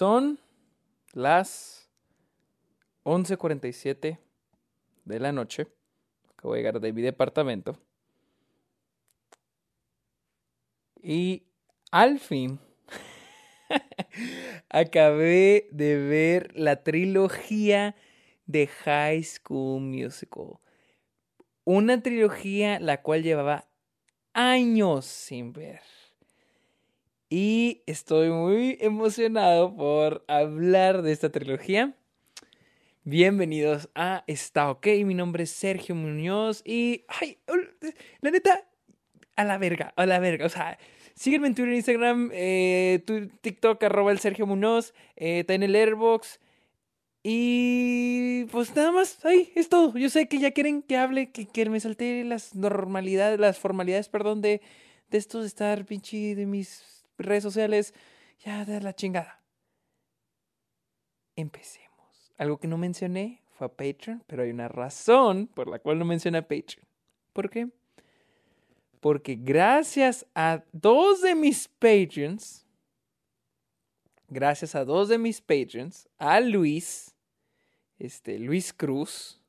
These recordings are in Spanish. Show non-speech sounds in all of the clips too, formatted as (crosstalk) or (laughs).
Son las 11:47 de la noche. Acabo de llegar de mi departamento. Y al fin (laughs) acabé de ver la trilogía de High School Musical. Una trilogía la cual llevaba años sin ver. Y estoy muy emocionado por hablar de esta trilogía. Bienvenidos a Está OK. Mi nombre es Sergio Muñoz y. ¡Ay! La neta, a la verga, a la verga. O sea, sígueme en Twitter, Instagram, eh, TikTok, arroba el Sergio Muñoz, eh, está en el Airbox. Y pues nada más, ahí es todo. Yo sé que ya quieren que hable, que, que me salte las normalidades, las formalidades, perdón, de, de esto de estar pinche de mis redes sociales. Ya de la chingada. Empecemos. Algo que no mencioné fue a Patreon, pero hay una razón por la cual no mencioné a Patreon. ¿Por qué? Porque gracias a dos de mis Patreons, gracias a dos de mis patrons, a Luis, este, Luis Cruz,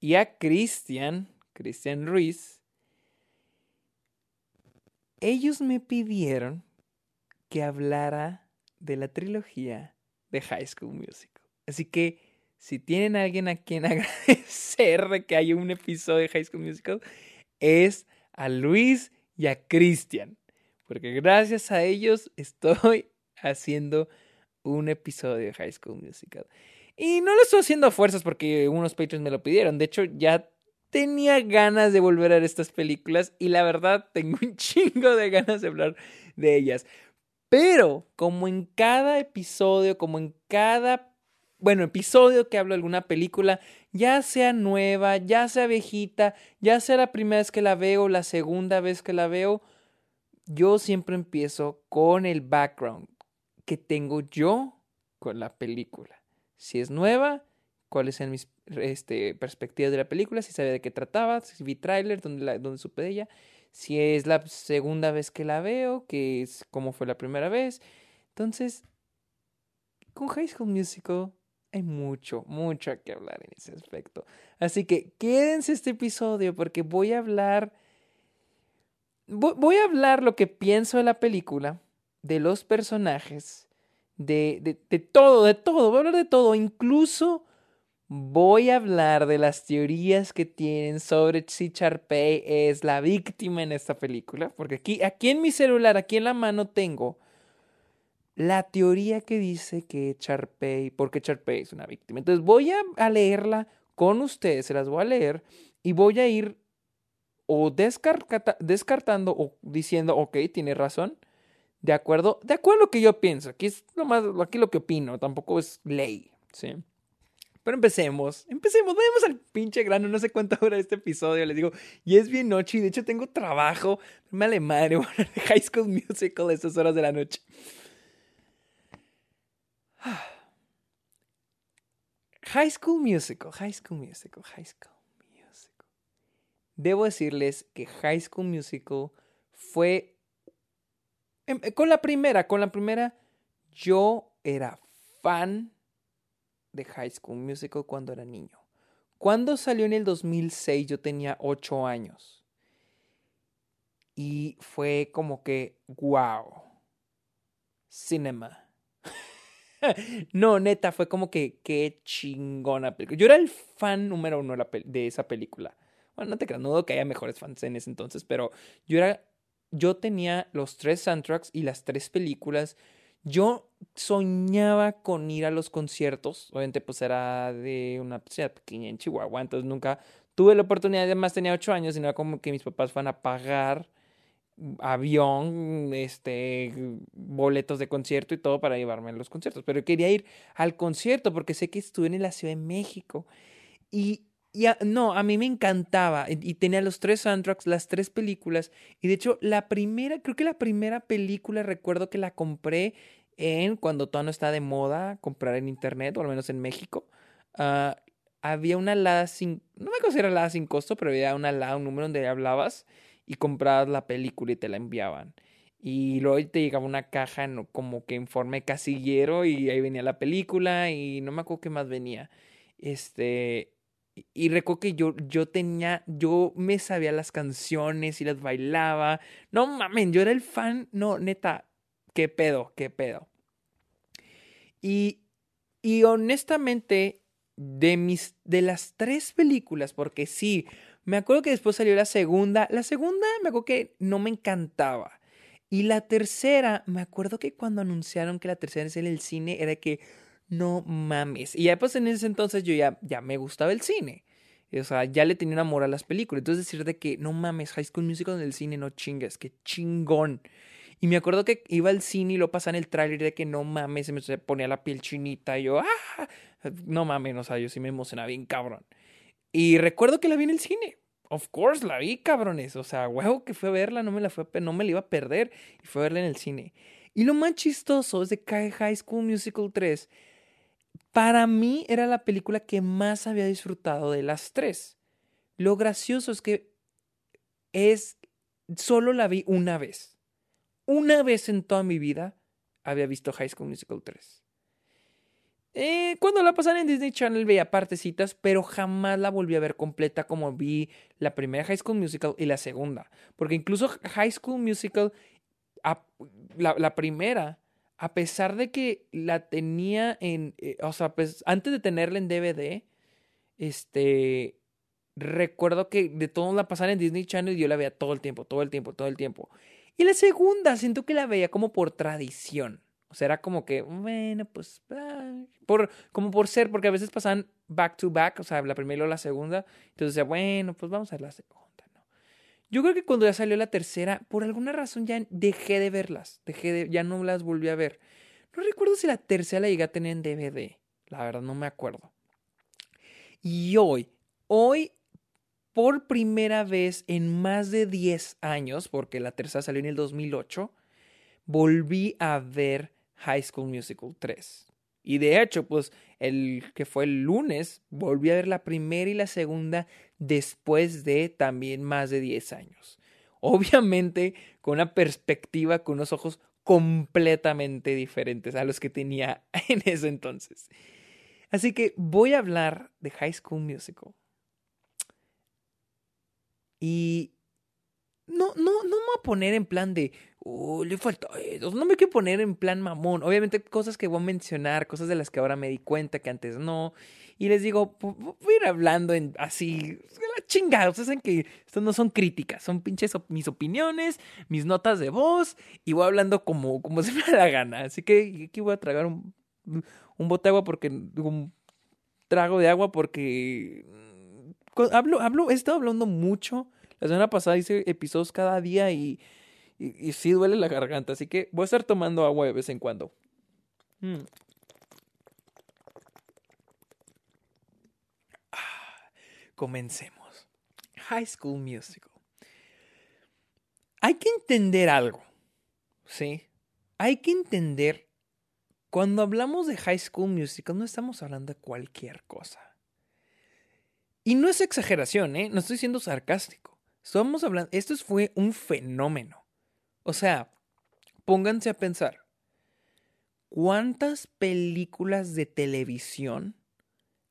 y a Cristian, Cristian Ruiz, ellos me pidieron que hablara de la trilogía de High School Musical. Así que si tienen a alguien a quien (laughs) agradecer de que haya un episodio de High School Musical, es a Luis y a Cristian. Porque gracias a ellos estoy (laughs) haciendo un episodio de High School Musical. Y no lo estoy haciendo a fuerzas porque unos patrons me lo pidieron. De hecho, ya tenía ganas de volver a ver estas películas y la verdad (laughs) tengo un chingo de ganas de hablar de ellas. Pero como en cada episodio, como en cada, bueno, episodio que hablo de alguna película, ya sea nueva, ya sea viejita, ya sea la primera vez que la veo, la segunda vez que la veo, yo siempre empiezo con el background, que tengo yo con la película. Si es nueva, cuáles son mis este, perspectivas de la película, si sabía de qué trataba, si vi tráiler, dónde, dónde supe de ella, si es la segunda vez que la veo, que es como fue la primera vez. Entonces, con High School Musical hay mucho, mucho que hablar en ese aspecto. Así que quédense este episodio porque voy a hablar... Voy a hablar lo que pienso de la película de los personajes, de, de, de, todo, de todo, voy a hablar de todo, incluso voy a hablar de las teorías que tienen sobre si Charpey es la víctima en esta película, porque aquí, aquí en mi celular, aquí en la mano tengo la teoría que dice que Charpey, porque Charpey es una víctima. Entonces voy a, a leerla con ustedes, se las voy a leer y voy a ir o descartando o diciendo, ok, tiene razón, ¿De acuerdo? De acuerdo a lo que yo pienso. Aquí es lo más, aquí lo que opino. Tampoco es ley. ¿sí? Pero empecemos. Empecemos. Vamos al pinche grano. No sé cuánto dura este episodio. Les digo. Y es bien noche. Y de hecho tengo trabajo. Me vale madre. (laughs) High School Musical a estas horas de la noche. (sighs) High School Musical. High School Musical. High School Musical. Debo decirles que High School Musical fue Em, con la primera, con la primera, yo era fan de High School Musical cuando era niño. Cuando salió en el 2006 yo tenía 8 años. Y fue como que, wow, cinema. (laughs) no, neta, fue como que, qué chingona película. Yo era el fan número uno de esa película. Bueno, no te creas, no dudo que haya mejores fans en ese entonces, pero yo era yo tenía los tres soundtracks y las tres películas. Yo soñaba con ir a los conciertos. Obviamente, pues era de una ciudad pequeña en Chihuahua. Entonces nunca tuve la oportunidad. Además, tenía ocho años y no era como que mis papás fueran a pagar avión, este, boletos de concierto y todo para llevarme a los conciertos. Pero quería ir al concierto porque sé que estuve en la Ciudad de México. Y y no, a mí me encantaba. Y, tenía los tres soundtracks, las tres películas. Y de hecho, la primera, creo que la primera película recuerdo que la compré en cuando todo no está de moda comprar en internet, o al menos en México. Uh, había una alada sin, no me era alada sin costo, pero había una alada, un número donde hablabas y comprabas la película y te la enviaban. Y luego te llegaba una caja como que en forma de casillero y ahí venía la película y no me acuerdo qué más venía. Este, y recuerdo que yo, yo tenía, yo me sabía las canciones y las bailaba. No mames, yo era el fan, no, neta, qué pedo, qué pedo. Y, y honestamente, de mis, de las tres películas, porque sí, me acuerdo que después salió la segunda. La segunda me acuerdo que no me encantaba. Y la tercera, me acuerdo que cuando anunciaron que la tercera es en el cine, era que no mames. Y ya pues en ese entonces yo ya, ya me gustaba el cine. O sea, ya le tenía un amor a las películas. Entonces decir de que no mames, High School Musical en el cine, no chingues, que chingón. Y me acuerdo que iba al cine y lo pasaba en el tráiler de que no mames, se me ponía la piel chinita y yo, ah, no mames, o sea, yo sí me emocionaba bien cabrón. Y recuerdo que la vi en el cine. Of course, la vi, cabrones. O sea, huevo que fue a verla, no me la, fue, no me la iba a perder. Y fue a verla en el cine. Y lo más chistoso es de que High School Musical 3, para mí era la película que más había disfrutado de las tres. Lo gracioso es que es, solo la vi una vez. Una vez en toda mi vida había visto High School Musical 3. Eh, cuando la pasaron en Disney Channel veía partecitas, pero jamás la volví a ver completa como vi la primera High School Musical y la segunda. Porque incluso High School Musical, la, primera, a pesar de que la tenía en, eh, o sea, pues antes de tenerla en DVD, este, recuerdo que de todo la pasaron en Disney Channel y yo la veía todo el tiempo, todo el tiempo, todo el tiempo. Y la segunda, siento que la veía como por tradición. O sea, era como que, bueno, pues, por, como por ser, porque a veces pasan back to back, o sea, la primera y luego la segunda. Entonces decía, bueno, pues vamos a ver la segunda, ¿no? Yo creo que cuando ya salió la tercera, por alguna razón ya dejé de verlas, dejé de, ya no las volví a ver. No recuerdo si la tercera la llegué a tener en DVD, la verdad no me acuerdo. Y hoy, hoy, por primera vez en más de 10 años, porque la tercera salió en el 2008, volví a ver High School Musical 3. Y de hecho, pues el que fue el lunes, volví a ver la primera y la segunda después de también más de 10 años. Obviamente con una perspectiva, con unos ojos completamente diferentes a los que tenía (laughs) en ese entonces. Así que voy a hablar de High School Musical. Y no, no, no me voy a poner en plan de, oh, le falta No me quiero poner en plan mamón. Obviamente, cosas que voy a mencionar, cosas de las que ahora me di cuenta que antes no. Y les digo, voy a ir hablando en así, la chingada. Ustedes saben que esto no son críticas, son pinches mis opiniones, mis notas de voz. Y voy hablando como, como (laughs) se me da la gana. Así que aquí voy a tragar un, un bote de agua porque. Un trago de agua porque. Hablo, hablo, he estado hablando mucho la semana pasada hice episodios cada día y, y, sí duele la garganta, así que voy a estar tomando agua de vez en cuando. Mm. Ah, comencemos. High School Musical. Hay que entender algo, ¿sí? Hay que entender, cuando hablamos de High School Musical, no estamos hablando de cualquier cosa. Y no es exageración, ¿eh? No estoy siendo sarcástico. Estamos hablando, esto fue un fenómeno. O sea, pónganse a pensar, ¿cuántas películas de televisión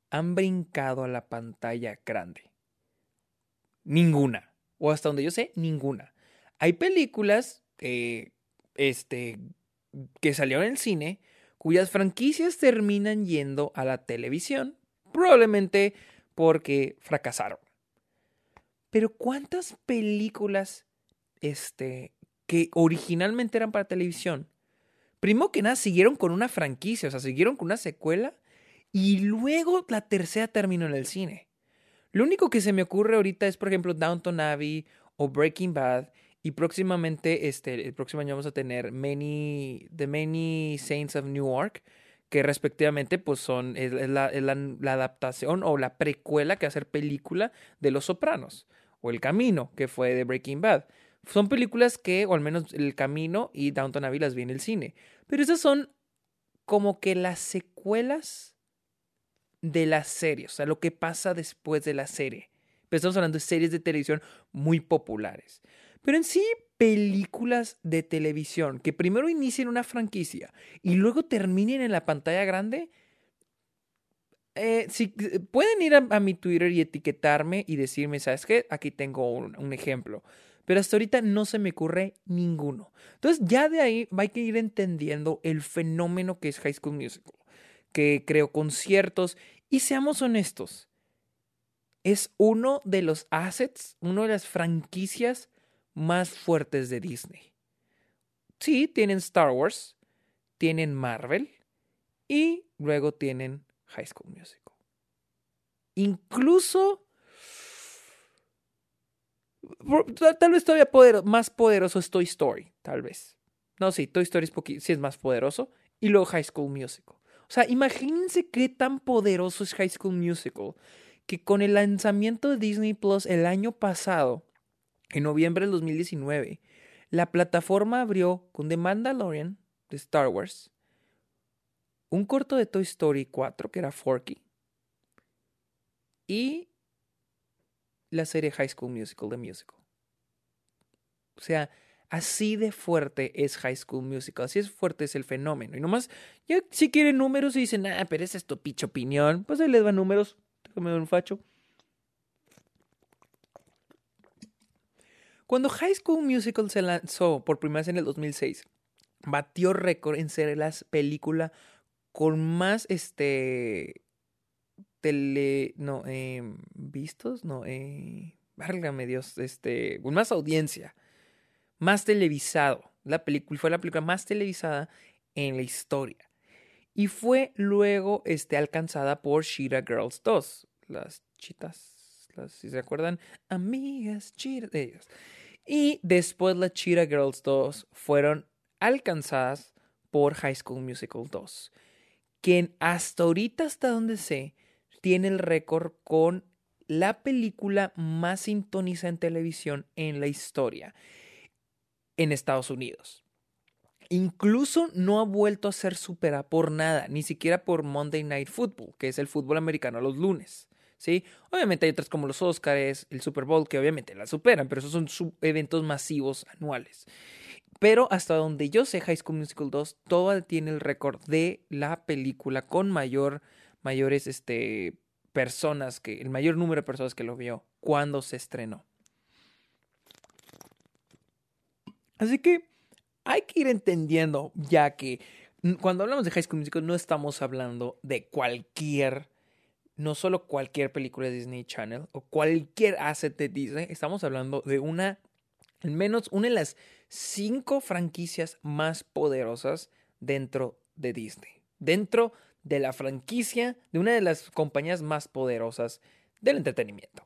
han brincado a la pantalla grande? Ninguna. O hasta donde yo sé, ninguna. Hay películas este, que salieron en el cine cuyas franquicias terminan yendo a la televisión, probablemente porque fracasaron. Pero ¿cuántas películas este, que originalmente eran para televisión? Primero que nada, siguieron con una franquicia, o sea, siguieron con una secuela y luego la tercera terminó en el cine. Lo único que se me ocurre ahorita es, por ejemplo, Downton Abbey o Breaking Bad. Y próximamente, este, el próximo año vamos a tener Many, The Many Saints of Newark, que respectivamente pues son, la, adaptación o la precuela que hacer película de Los Sopranos o El Camino, que fue de Breaking Bad. Son películas que, o al menos El Camino y Downton Abbey las vi en el cine. Pero esas son como que las secuelas de la serie, o sea, lo que pasa después de la serie. Pero estamos hablando de series de televisión muy populares. Pero en sí, películas de televisión que primero inicien una franquicia y luego terminen en la pantalla grande, eh, si, eh, pueden ir a, mi Twitter y etiquetarme y decirme, ¿sabes qué? Aquí tengo un, ejemplo. Pero hasta ahorita no se me ocurre ninguno. Entonces ya de ahí hay que ir entendiendo el fenómeno que es High School Musical, que creo conciertos y seamos honestos, es uno de los assets, una de las franquicias más fuertes de Disney. Sí, tienen Star Wars, tienen Marvel y luego tienen High School Musical. Incluso, tal vez todavía más poderoso es Toy Story, tal vez. No, sí, Toy Story es, sí es más poderoso. Y luego High School Musical. O sea, imagínense qué tan poderoso es High School Musical que con el lanzamiento de Disney Plus el año pasado, en noviembre del 2019, la plataforma abrió con The Mandalorian de Star Wars, un corto de Toy Story 4 que era Forky y la serie High School Musical de Musical. O sea, así de fuerte es High School Musical, así es fuerte es el fenómeno. Y nomás, ya si quieren números y dicen, ah, pero esa es tu pinche opinión, pues ahí les van números, déjame un facho. Cuando High School Musical se lanzó por primera vez en el 2006, batió récord en ser la película con más este tele no eh, vistos no eh, válgame Dios este con más audiencia más televisado. La película fue la película más televisada en la historia. Y fue luego este alcanzada por Shira Girls 2 las chitas las si se acuerdan amigas chitas de ellos y después las Cheetah Girls 2 fueron alcanzadas por High School Musical 2 quien hasta ahorita, hasta donde sé, tiene el récord con la película más sintonizada en televisión en la historia en Estados Unidos. Incluso no ha vuelto a ser superada por nada, ni siquiera por Monday Night Football, que es el fútbol americano los lunes. ¿Sí? Obviamente hay otras como los Oscars, el Super Bowl, que obviamente la superan, pero esos son eventos masivos anuales. Pero hasta donde yo sé, High School Musical 2 todavía tiene el récord de la película con mayor, mayores este, personas, que, el mayor número de personas que lo vio cuando se estrenó. Así que hay que ir entendiendo ya que cuando hablamos de High School Musical no estamos hablando de cualquier, no solo cualquier película de Disney Channel o cualquier asset de Disney, estamos hablando de una al menos una de las cinco franquicias más poderosas dentro de Disney. Dentro de la franquicia de una de las compañías más poderosas del entretenimiento.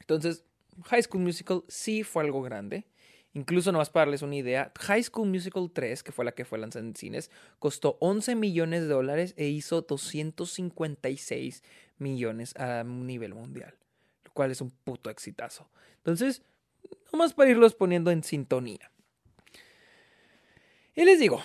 Entonces, High School Musical sí fue algo grande. Incluso nomás para darles una idea, High School Musical 3, que fue la que fue lanzada en cines, costó 11 millones de dólares e hizo 256 millones a nivel mundial, lo cual es un puto exitazo. Entonces, más para irlos poniendo en sintonía. Y les digo,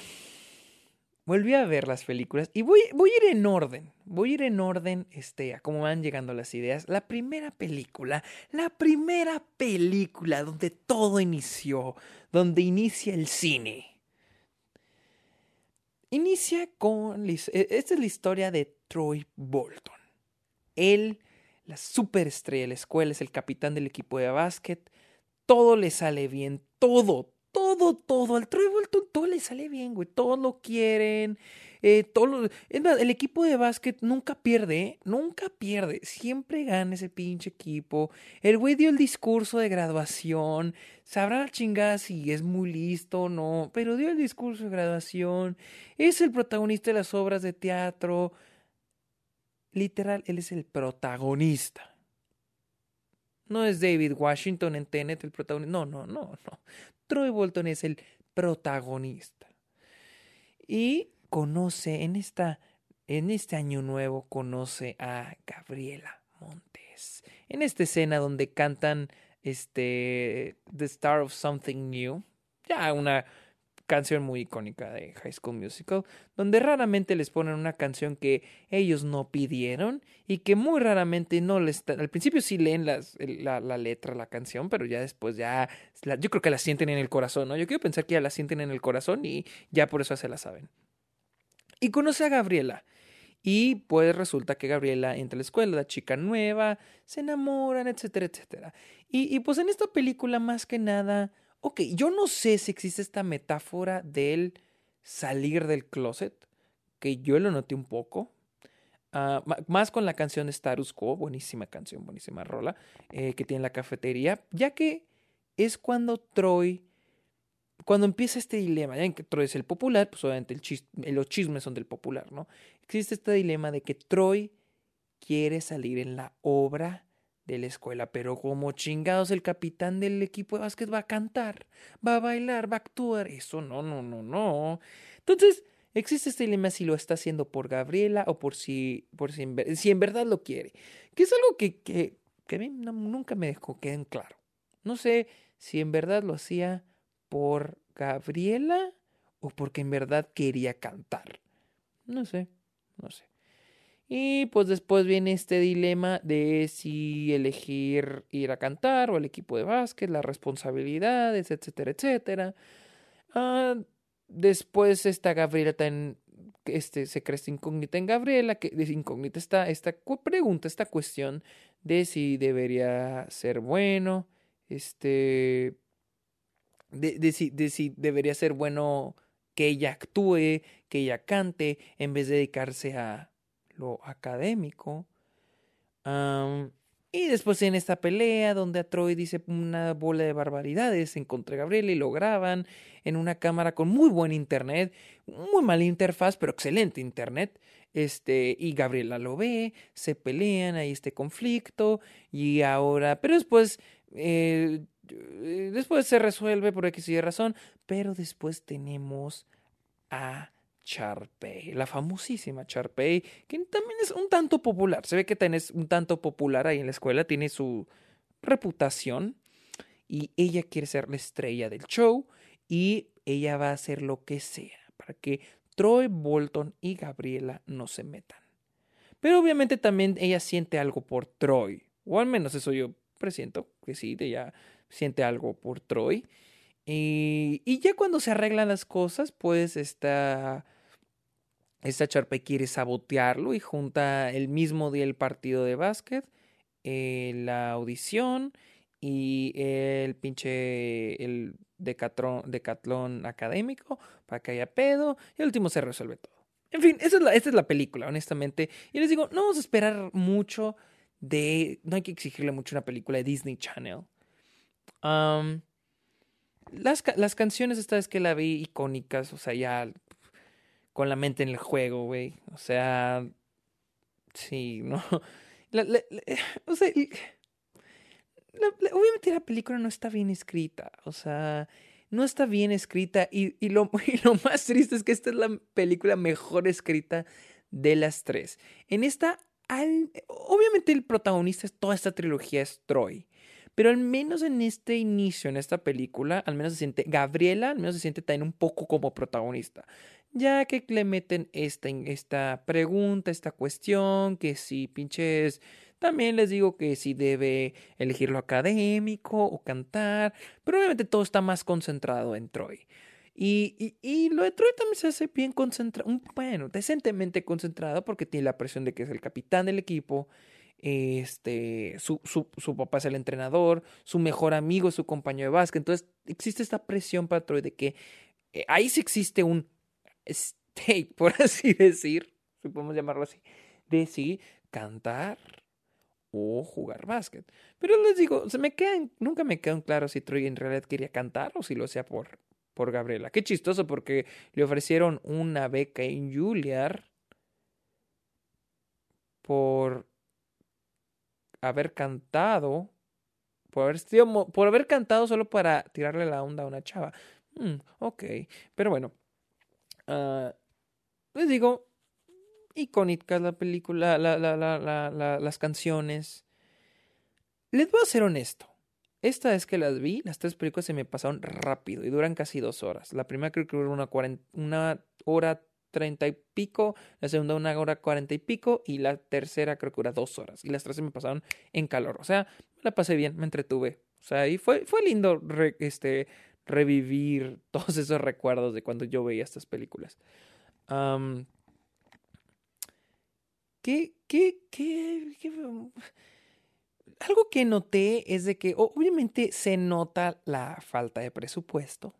volví a ver las películas y voy, voy a ir en orden. Voy a ir en orden este, a cómo van llegando las ideas. La primera película, la primera película donde todo inició, donde inicia el cine. Inicia con. E, esta es la historia de Troy Bolton. Él, la superestrella de la escuela, es el capitán del equipo de básquet todo le sale bien, todo, todo, todo. Al Troy Bolton todo le sale bien, güey. Todos lo quieren. Eh, todo el equipo de básquet nunca pierde, ¿eh? nunca pierde. Siempre gana ese pinche equipo. El güey dio el discurso de graduación. Sabrá la chingada si es muy listo o no, pero dio el discurso de graduación. Es el protagonista de las obras de teatro. Literal, él es el protagonista. No es David Washington en Tenet el protagonista. No, no, no, no. Troy Bolton es el protagonista. Y conoce en esta en este año nuevo conoce a Gabriela Montes. En esta escena donde cantan este The Star of Something New. Ya una canción muy icónica de High School Musical, donde raramente les ponen una canción que ellos no pidieron y que muy raramente no les... Al principio sí leen la, la, letra, la canción, pero ya después ya... yo creo que la sienten en el corazón, ¿no? Yo quiero pensar que ya la sienten en el corazón y ya por eso se la saben. Y conoce a Gabriela. Y pues resulta que Gabriela entra a la escuela, la chica nueva, se enamoran, etcétera, etcétera. Y, y pues en esta película más que nada Ok, yo no sé si existe esta metáfora del salir del closet, que yo lo noté un poco. Uh, más con la canción de Status Quo, buenísima canción, buenísima rola, eh, que tiene la cafetería, ya que es cuando Troy, cuando empieza este dilema, ya que Troy es el popular, pues obviamente el los chismes son del popular, ¿no? Existe este dilema de que Troy quiere salir en la obra de la escuela, pero como chingados el capitán del equipo de básquet va a cantar, va a bailar, va a actuar, eso no, no, no, no. Entonces, existe este dilema si lo está haciendo por Gabriela o por si, por si, en, si en verdad lo quiere, que es algo que, que, que a mí nunca me dejó queden claro. No sé si en verdad lo hacía por Gabriela o porque en verdad quería cantar. No sé, no sé. Y pues después viene este dilema de si elegir ir a cantar o el equipo de básquet, las responsabilidades, etcétera, etcétera. Ah, después está Gabriela tan, este, se cree incógnita en Gabriela, que es incógnita esta, esta pregunta, esta cuestión de si debería ser bueno, este, de, de, si, de si debería ser bueno que ella actúe, que ella cante, en vez de dedicarse a, lo académico. y después en esta pelea donde a Troy dice una bola de barbaridades en contra de Gabriela y lo graban en una cámara con muy buen internet, muy mala interfaz, pero excelente internet. Este, y Gabriela lo ve, se pelean, hay este conflicto, y ahora, pero después, eh, después se resuelve por X y razón, pero después tenemos a Charpey, la famosísima Charpey, que también es un tanto popular. Se ve que tenés un tanto popular ahí en la escuela, tiene su reputación y ella quiere ser la estrella del show y ella va a hacer lo que sea para que Troy Bolton y Gabriela no se metan. Pero obviamente también ella siente algo por Troy, o al menos eso yo presiento que sí, ella siente algo por Troy. Y, ya cuando se arreglan las cosas, pues está esta Charpe quiere sabotearlo y junta el mismo día el partido de básquet, eh, la audición y el pinche el decatlón, académico para que haya pedo y el último se resuelve todo. En fin, esa es, la, esta es la película, honestamente. Y les digo, no vamos a esperar mucho de... No hay que exigirle mucho una película de Disney Channel. Las, las canciones esta vez que la vi icónicas, o sea, ya con la mente en el juego, güey. O sea, sí, ¿no? (laughs) (sighs) o sea, obviamente la película no está bien escrita, o sea, no está bien escrita y, y, lo, (laughs) y lo más triste es que esta es la película mejor escrita de las tres. En esta, obviamente el protagonista de toda esta trilogía es Troy. Pero al menos en este inicio, en esta película, al menos se siente, Gabriela al menos se siente también un poco como protagonista ya que le meten esta, esta pregunta, esta cuestión, que si pinches, también les digo que si debe elegir lo académico o cantar, pero obviamente todo está más concentrado en Troy. Y, y, lo de Troy también se hace bien concentrado, bueno, decentemente concentrado porque tiene la presión de que es el capitán del equipo, este, su, su, su, papá es el entrenador, su mejor amigo es su compañero de básquet. Entonces existe esta presión para Troy de que eh, ahí sí existe un stake, (laughs) por así decir, si podemos llamarlo así, de sí cantar o jugar básquet. Pero les digo, se me quedan, nunca me quedan claro si Troy en realidad quería cantar o si lo hacía por, por Gabriela. Qué chistoso porque le ofrecieron una beca en Juilliard por haber cantado, por haber, por haber cantado solo para tirarle la onda a una chava. Mm, ok, pero bueno, Ah, les digo, icónicas la película, la, la, las canciones. Les voy a ser honesto. esta vez que las vi, las tres películas se me pasaron rápido y duran casi dos horas. La primera creo que dura una, una hora treinta y pico, la segunda una hora cuarenta y pico y la tercera creo que dura dos horas. Y las tres se me pasaron en calor. O sea, la pasé bien, me entretuve. O sea, y fue, fue lindo este, revivir (laughs) todos esos recuerdos de cuando yo veía estas películas. ¿qué, qué, qué, qué, Algo que noté es de que obviamente se nota la falta de presupuesto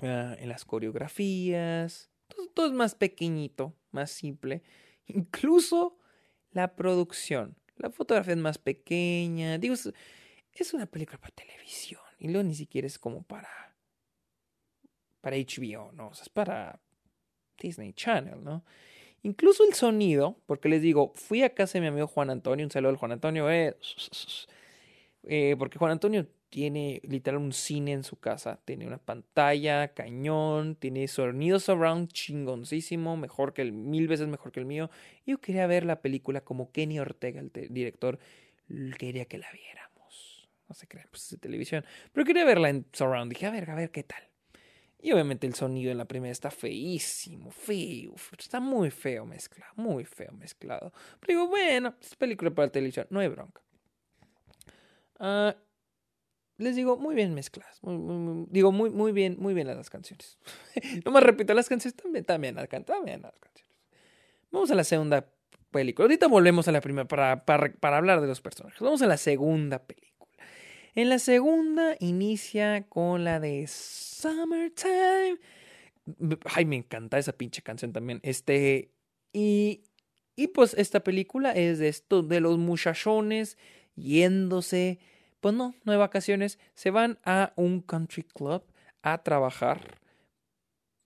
ah, en las coreografías. Todo es más pequeñito, más simple. Incluso la producción. La fotografía es más pequeña. Digo, es una película para televisión. Y luego ni siquiera es como para. para HBO, ¿no? O sea, es para Disney Channel, ¿no? Incluso el sonido, porque les digo, fui a casa de mi amigo Juan Antonio, un saludo al Juan Antonio, eh, eh, porque Juan Antonio tiene literal un cine en su casa, tiene una pantalla, cañón, tiene sonido surround chingoncísimo, mejor que el, mil veces mejor que el mío. Yo quería ver la película como Kenny Ortega, el director, quería que la viera no se crean, pues es de televisión. Pero quería verla en surround. Dije, a ver, a ver qué tal. Y obviamente el sonido en la primera está feísimo, feo. Está muy feo mezclado, muy feo mezclado. Pero digo, bueno, es película para televisión, no hay bronca. Ah, les digo, muy bien mezcladas. digo, muy, muy bien, muy bien las canciones. (laughs) no más repito, las canciones también, también, también las canciones. Vamos a la segunda película. Ahorita volvemos a la primera para, para, para hablar de los personajes. Vamos a la segunda película. En la segunda inicia con la de Summertime. Ay, me encanta esa pinche canción también. Este. Y. Y pues esta película es de esto, de los muchachones yéndose. Pues no, no hay vacaciones. Se van a un country club a trabajar.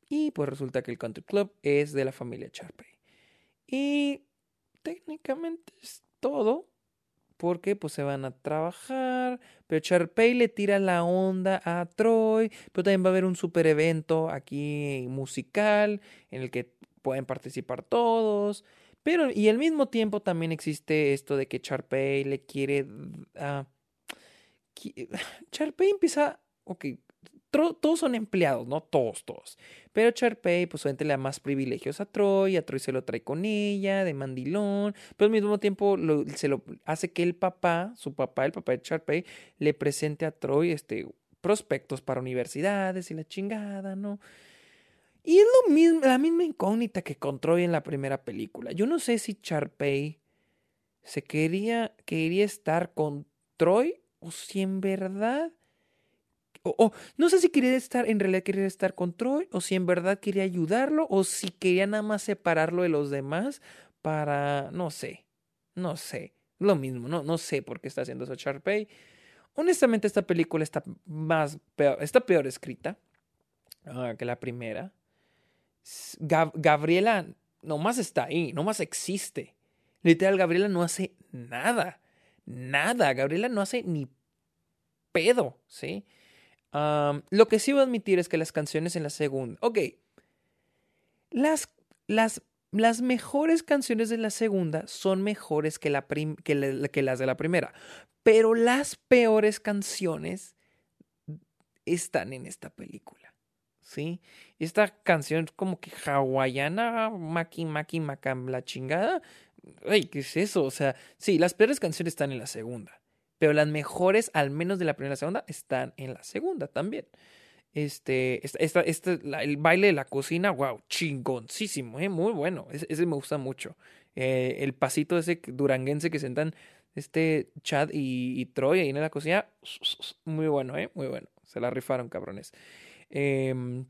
Y pues resulta que el country club es de la familia Charpey. Y técnicamente es todo porque pues se van a trabajar, pero Charpey le tira la onda a Troy, pero también va a haber un super evento aquí musical en el que pueden participar todos, pero y al mismo tiempo también existe esto de que Charpey le quiere... Uh, (sighs) Charpey empieza, ok, todos son empleados, ¿no? Todos, todos. Pero Charpey, pues obviamente le da más privilegios a Troy, a Troy se lo trae con ella, de mandilón, pero al mismo tiempo se lo hace que el papá, su papá, el papá de Charpey, le presente a Troy este, prospectos para universidades y la chingada, ¿no? Y es lo mismo, la misma incógnita que con Troy en la primera película. Yo no sé si Charpey se quería, quería estar con Troy o si en verdad o, no sé si quería estar, en realidad quería estar con Troy, o si en verdad quería ayudarlo, o si quería nada más separarlo de los demás para, no sé, no sé, lo mismo, no, no sé por qué está haciendo eso Sharpay. Honestamente, esta película está más peor, peor escrita ah, que la primera. Gabriela nomás está ahí, nomás existe. Literal, Gabriela no hace nada. Nada. Gabriela no hace ni pedo, ¿sí? lo que sí voy a admitir es que las canciones en la segunda. Ok. Las, las, las mejores canciones de la segunda son mejores que, la que, las de la primera. Pero las peores canciones están en esta película. ¿Sí? Esta canción como que hawaiana, maki maki macam la chingada. Ay, ¿qué es eso? O sea, sí, las peores canciones están en la segunda pero las mejores, al menos de la primera y la segunda, están en la segunda también. Este, esta, esta, el baile de la cocina, wow, chingoncísimo, ¿eh? muy bueno. Ese, me gusta mucho. Eh, el pasito ese duranguense que sentan este Chad y, Troy ahí en la cocina, muy bueno, ¿eh? muy bueno. Se la rifaron, cabrones. Em,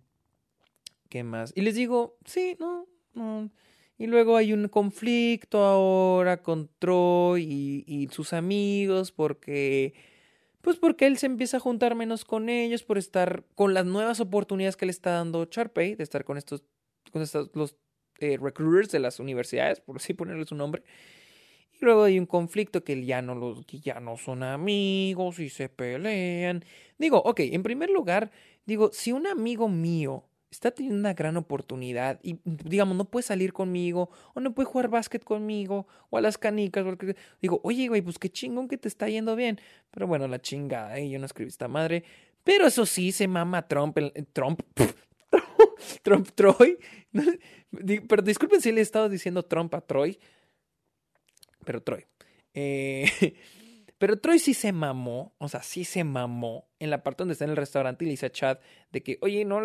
¿Qué más? Y les digo, sí, no, no. Y luego hay un conflicto ahora con Troy y, sus amigos porque... Pues porque él se empieza a juntar menos con ellos por estar con las nuevas oportunidades que le está dando Charpey, de estar con estos, con estos los eh, recruiters de las universidades, por así ponerle su nombre. Y luego hay un conflicto que ya no los, que ya no son amigos y se pelean. Digo, ok, en primer lugar, digo, si un amigo mío está teniendo una gran oportunidad y, digamos, no puede salir conmigo o no puede jugar básquet conmigo o a las canicas. Porque digo, oye, güey, pues qué chingón que te está yendo bien. Pero bueno, la chingada, ¿eh? yo no escribí esta madre. Pero eso sí, se mama Trump, el, Trump, (laughs) Trump, Troy. (laughs) Pero disculpen si le he estado diciendo Trump a Troy. Pero Troy. Eh, (laughs) pero Troy sí se mamó, o sea, sí se mamó en la parte donde está en el restaurante y le dice a Chad de que, oye, no,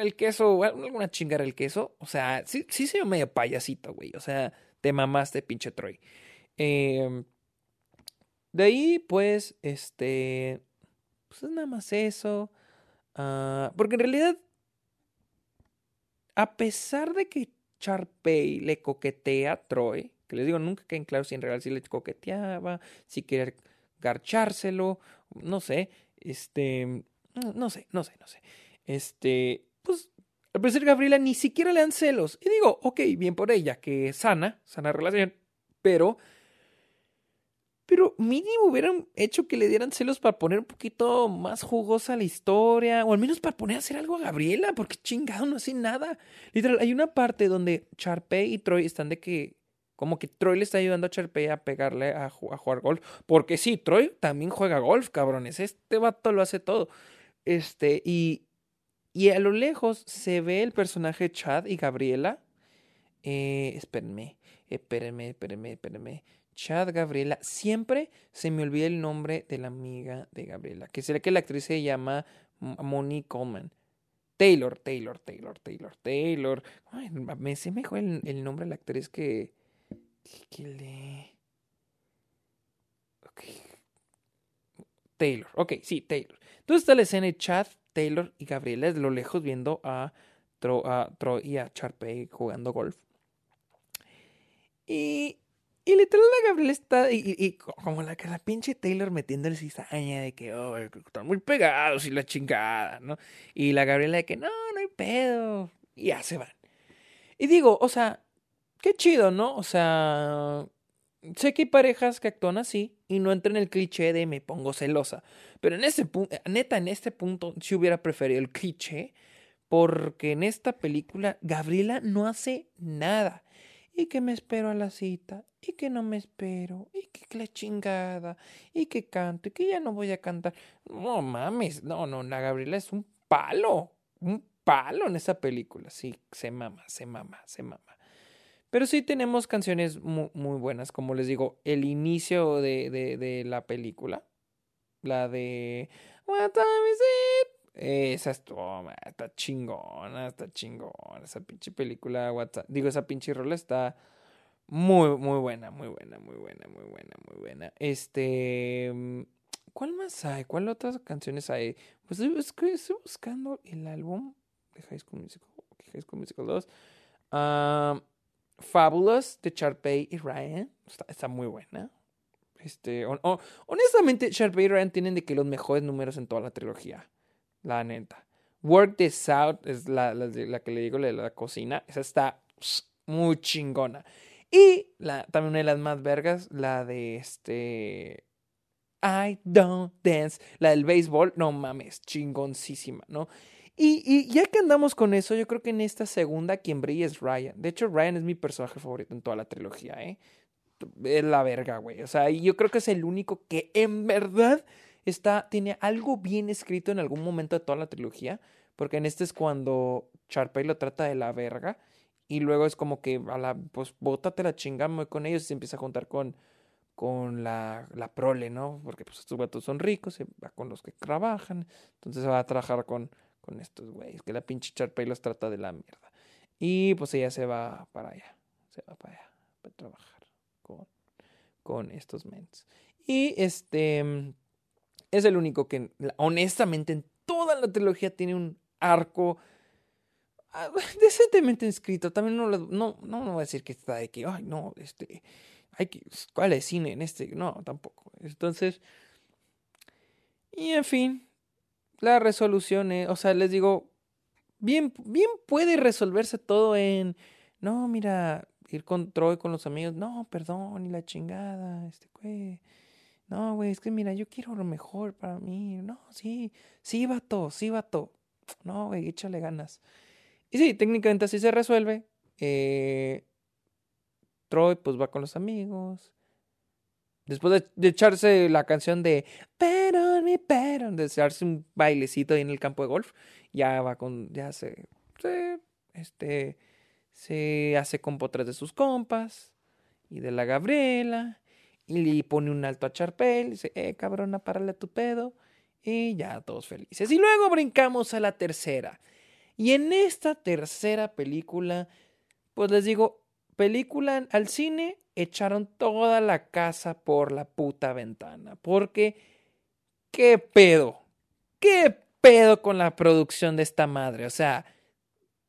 el queso, alguna chingara el queso. O sea, sí, sí se ve medio payasito, güey. O sea, te mamaste, pinche Troy. Em, de ahí, pues, este, pues es nada más eso. Ah, porque en realidad, a pesar de que Charpey le coquetea a Troy, que les digo, nunca queda claro si en realidad sí le coqueteaba, si quería garchárselo, no sé, este, no sé, no sé, no sé. Este, pues al parecer Gabriela ni siquiera le dan celos. Y digo, ok, bien por ella, que sana, sana relación, pero pero mínimo hubieran hecho que le dieran celos para poner un poquito más jugosa la historia, o al menos para poner a hacer algo a Gabriela, porque chingado, no hace nada. Literal, hay una parte donde Charpey y Troy están de que como que Troy le está ayudando a Charpey a pegarle a, jugar golf. Porque sí, Troy también juega golf, cabrones. Este vato lo hace todo. Este, y, y a lo lejos se ve el personaje Chad y Gabriela. Eh, espérenme, espérenme, espérenme, espérenme. Chad Gabriela. Siempre se me olvida el nombre de la amiga de Gabriela. Que será que la actriz se llama Monique Coleman. Taylor, Taylor, Taylor, Taylor, Taylor. Ay, me sé mejor el, el nombre de la actriz que, Taylor, ok, sí, Taylor. Entonces está la escena de Chad, Taylor y Gabriela desde lo lejos viendo a, Troy y a Charpey jugando golf. Y, y literal la Gabriela está, y, como la, la pinche Taylor metiéndole cizaña de que, oh, están muy pegados y la chingada, ¿no? Y la Gabriela de que, no, no hay pedo. Y ya se van. Y digo, o sea, qué chido, ¿no? O sea, sé que hay parejas que actúan así y no entran en el cliché de me pongo celosa. Pero en este punto, neta, en este punto, sí hubiera preferido el cliché. Porque en esta película Gabriela no hace nada. Y que me espero a la cita. Y que no me espero. Y que la chingada. Y que canto. Y que ya no voy a cantar. No mames. No, no, la Gabriela es un palo. Un palo en esa película. Sí, se mama, se mama, se mama. Pero sí tenemos canciones muy, muy buenas, como les digo, el inicio de, de, la película, la de What time is it? Esa está chingona, está chingona. Esa pinche película, digo, esa pinche rola está muy, muy buena, muy buena, muy buena, muy buena, muy buena. Este, ¿cuál más hay? ¿Cuál otras canciones hay? Pues estoy, estoy buscando el álbum de High School Musical, High School Musical 2. Ah... Fabulous de Sharpay y Ryan. Está, muy buena. Este, honestamente, Sharpay y Ryan tienen de que los mejores números en toda la trilogía. La neta. Work This Out es la, la, que le digo, la de la cocina. Esa está muy chingona. Y la, también una de las más vergas, la de este. I don't dance. La del béisbol, no mames, chingoncísima, ¿no? Y, ya que andamos con eso, yo creo que en esta segunda quien brilla es Ryan. De hecho, Ryan es mi personaje favorito en toda la trilogía, ¿eh? Es la verga, güey. O sea, yo creo que es el único que en verdad está, tiene algo bien escrito en algún momento de toda la trilogía. Porque en este es cuando Sharpay lo trata de la verga. Y luego es como que, a la, pues, bótate la chingada, con ellos y se empieza a juntar con, con la, la prole, ¿no? Porque pues estos gatos son ricos, se va con los que trabajan. Entonces se va a trabajar con con estos güeyes, que la pinche Charpey los trata de la mierda. Y pues ella se va para allá, se va para allá, para trabajar con, con estos mens. Y este es el único que, honestamente, en toda la trilogía tiene un arco ah, (laughs) decentemente inscrito. También no, no, no, voy a decir que está de que, ay, no, este, hay que, ¿cuál es cine en este? No, tampoco. Entonces, y en fin, la resolución, o sea, les digo, bien, bien puede resolverse todo en, no, mira, ir con Troy con los amigos, no, perdón, y la chingada, este, güey. No, güey, es que mira, yo quiero lo mejor para mí. No, sí, sí, vato, sí, vato. No, güey, échale ganas. Y sí, técnicamente así se resuelve. Eh, Troy pues va con los amigos. Después de, echarse la canción de Pero mi pero, de echarse un bailecito ahí en el campo de golf, ya va con, ya se, se este, se hace tres de sus compas y de la Gabriela y le pone un alto a Charpel, dice, eh, cabrona, párale tu pedo y ya todos felices. Y luego brincamos a la tercera. Y en esta tercera película, pues les digo, película al cine, echaron toda la casa por la puta ventana. Porque, ¿qué pedo? ¿Qué pedo con la producción de esta madre? O sea,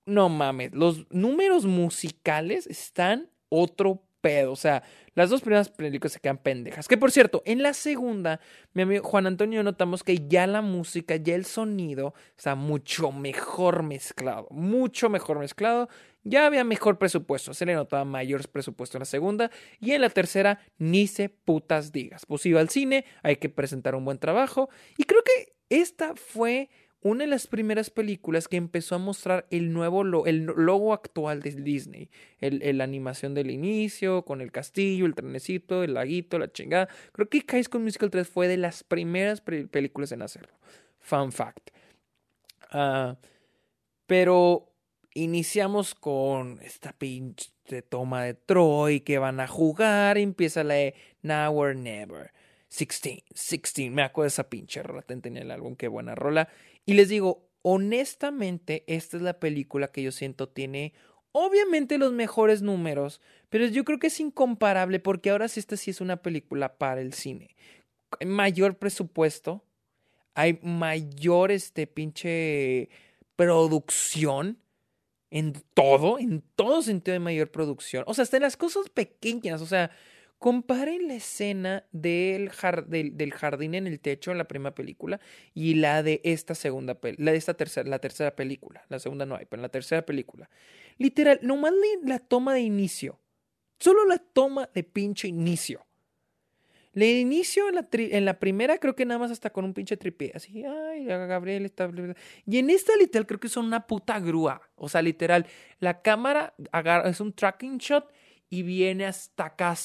no mames, los números musicales están otro pedo. O sea, las dos primeras películas se quedan pendejas. Que por cierto, en la segunda, mi amigo Juan Antonio notamos que ya la música, ya el sonido está mucho mejor mezclado. Mucho mejor mezclado. Ya había mejor presupuesto. Se le notaba mayor presupuesto en la segunda. Y en la tercera, ni se putas digas. Pues iba al cine, hay que presentar un buen trabajo. Y creo que esta fue una de las primeras películas que empezó a mostrar el nuevo el logo actual de Disney. El, la animación del inicio, con el castillo, el trenecito, el laguito, la chingada. Creo que High School Musical 3 fue de las primeras películas en hacerlo. Fun fact. Ah, pero iniciamos con esta pinche toma de Troy que van a jugar. Empieza la de Now or Never. 16, 16, me acuerdo de esa pinche rola, tenía el álbum, qué buena rola. Y les digo, honestamente, esta es la película que yo siento tiene obviamente los mejores números, pero yo creo que es incomparable porque ahora sí esta sí es una película para el cine. Hay mayor presupuesto, hay mayor este pinche producción en todo, en todo sentido de mayor producción. O sea, hasta en las cosas pequeñas, o sea, Comparen la escena del, jardín en el techo en la primera película y la de esta segunda la de esta tercera, la tercera película. La segunda no hay, pero en la tercera película. Literal, nomás la toma de inicio. Solo la toma de pinche inicio. Le inicio en la, en la primera, creo que nada más hasta con un pinche tripié. Así, ay, Gabriel está. Y en esta, literal, creo que son una puta grúa. O sea, literal, la cámara agarra, es un tracking shot y viene hasta acá,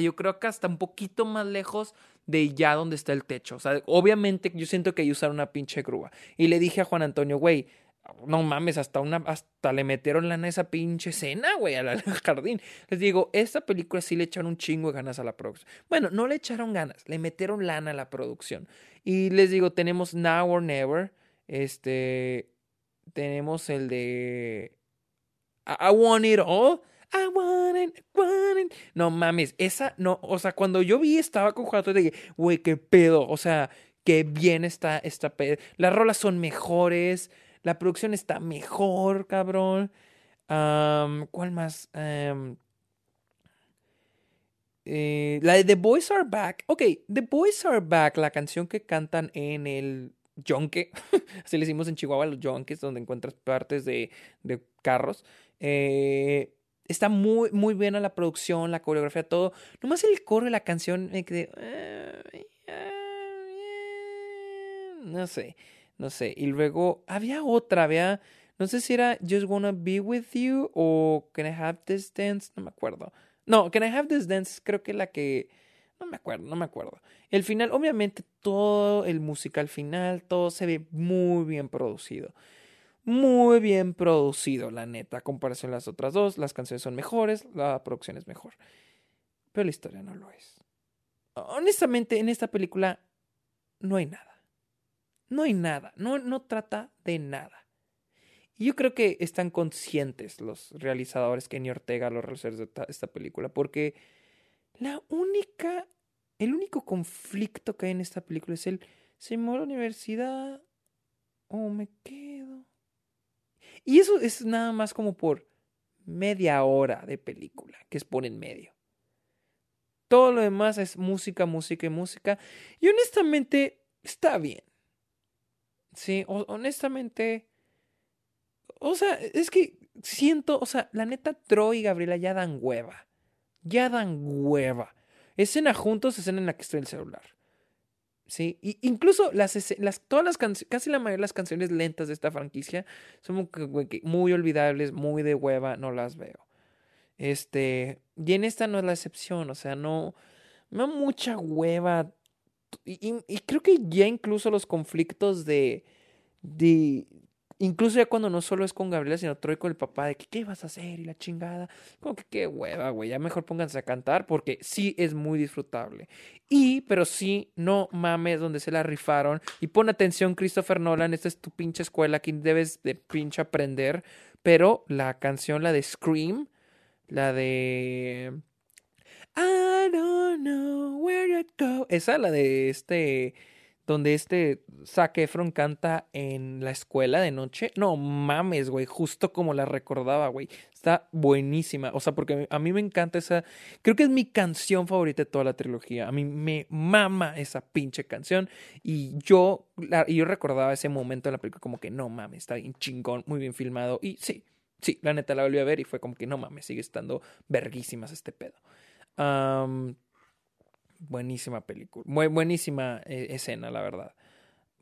yo creo que hasta un poquito más lejos de ya donde está el techo. O sea, obviamente yo siento que hay usar una pinche grúa. Y le dije a Juan Antonio, güey, no mames, hasta una, hasta le metieron lana a esa pinche escena, güey, al, jardín. Les digo, esta película sí le echaron un chingo de ganas a la producción. Bueno, no le echaron ganas, le metieron lana a la producción. Y les digo, tenemos Now or Never, este, tenemos el de I Want It All, I want it, want it. No mames, esa no, o sea, cuando yo vi estaba con Juan dije, güey, qué pedo, o sea, qué bien está esta pedo. Las rolas son mejores, la producción está mejor, cabrón. ¿Cuál más? Eh, la de The Boys Are Back. Ok, The Boys Are Back, la canción que cantan en el yonke, (laughs) así le decimos en Chihuahua los yonkes, donde encuentras partes de, de carros. Eh, Está muy, muy buena la producción, la coreografía, todo. Nomás el coro de la canción. No sé, no sé. Y luego había otra, vea. No sé si era Just Wanna Be With You o Can I Have This Dance. No me acuerdo. No, Can I Have This Dance, creo que la que. No me acuerdo, no me acuerdo. El final, obviamente, todo el musical final, todo se ve muy bien producido muy bien producido, la neta. A comparación a las otras dos, las canciones son mejores, la producción es mejor. Pero la historia no lo es. Honestamente, en esta película no hay nada. No hay nada. No, no trata de nada. Y yo creo que están conscientes los realizadores, Kenny Ortega, los realizadores de esta película, porque la única, el único conflicto que hay en esta película es el, ¿se muere la universidad o me quedo? Y eso es nada más como por media hora de película que es por en medio. Todo lo demás es música, música y música. Y honestamente está bien. Sí, honestamente. O sea, es que siento, o sea, la neta, Troy y Gabriela ya dan hueva. Ya dan hueva. Escena juntos, escena en la que estoy el celular. Sí, y incluso las, todas las canciones, casi la mayoría de las canciones lentas de esta franquicia son muy olvidables, muy de hueva, no las veo. Este, y en esta no es la excepción, o sea, no, da mucha hueva. Y, y, creo que ya incluso los conflictos de, de, Incluso ya cuando no solo es con Gabriela, sino Troy con el papá, de que qué vas a hacer y la chingada. Como que qué hueva, güey. Ya mejor pónganse a cantar porque sí es muy disfrutable. Y, pero sí, no mames donde se la rifaron. Y pon atención, Christopher Nolan, esta es tu pinche escuela, aquí debes de pinche aprender. Pero la canción, la de Scream, la de. I don't know where to go. Esa, la de este donde este Zac Efron canta en la escuela de noche. No mames, güey, justo como la recordaba, güey. Está buenísima. O sea, porque a mí me encanta esa. Creo que es mi canción favorita de toda la trilogía. A mí me mama esa pinche canción. Y yo, yo recordaba ese momento en la película como que no mames, está bien chingón, muy bien filmado. Y sí, sí, la neta la volví a ver y fue como que no mames, sigue estando verguísimas este pedo. Buenísima película. Muy buenísima eh, escena, la verdad.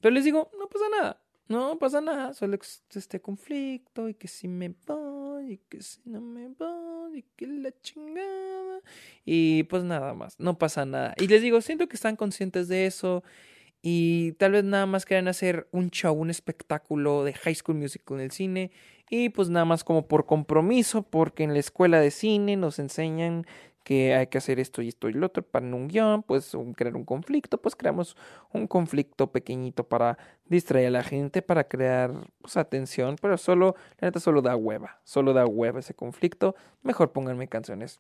Pero les digo, no pasa nada. No pasa nada. Solo este conflicto y que si me voy y que si no me voy y que la chingada. Y pues nada más. No pasa nada. Y les digo, siento que están conscientes de eso. Y tal vez nada más quieran hacer un show, un espectáculo de High School Musical en el cine. Y pues nada más como por compromiso, porque en la escuela de cine nos enseñan que hay que hacer esto y esto y lo otro para un guion, pues crear un conflicto, pues creamos un conflicto pequeñito para distraer a la gente, para crear pues, atención, pero solo, la neta solo da hueva, solo da hueva ese conflicto, mejor pónganme canciones,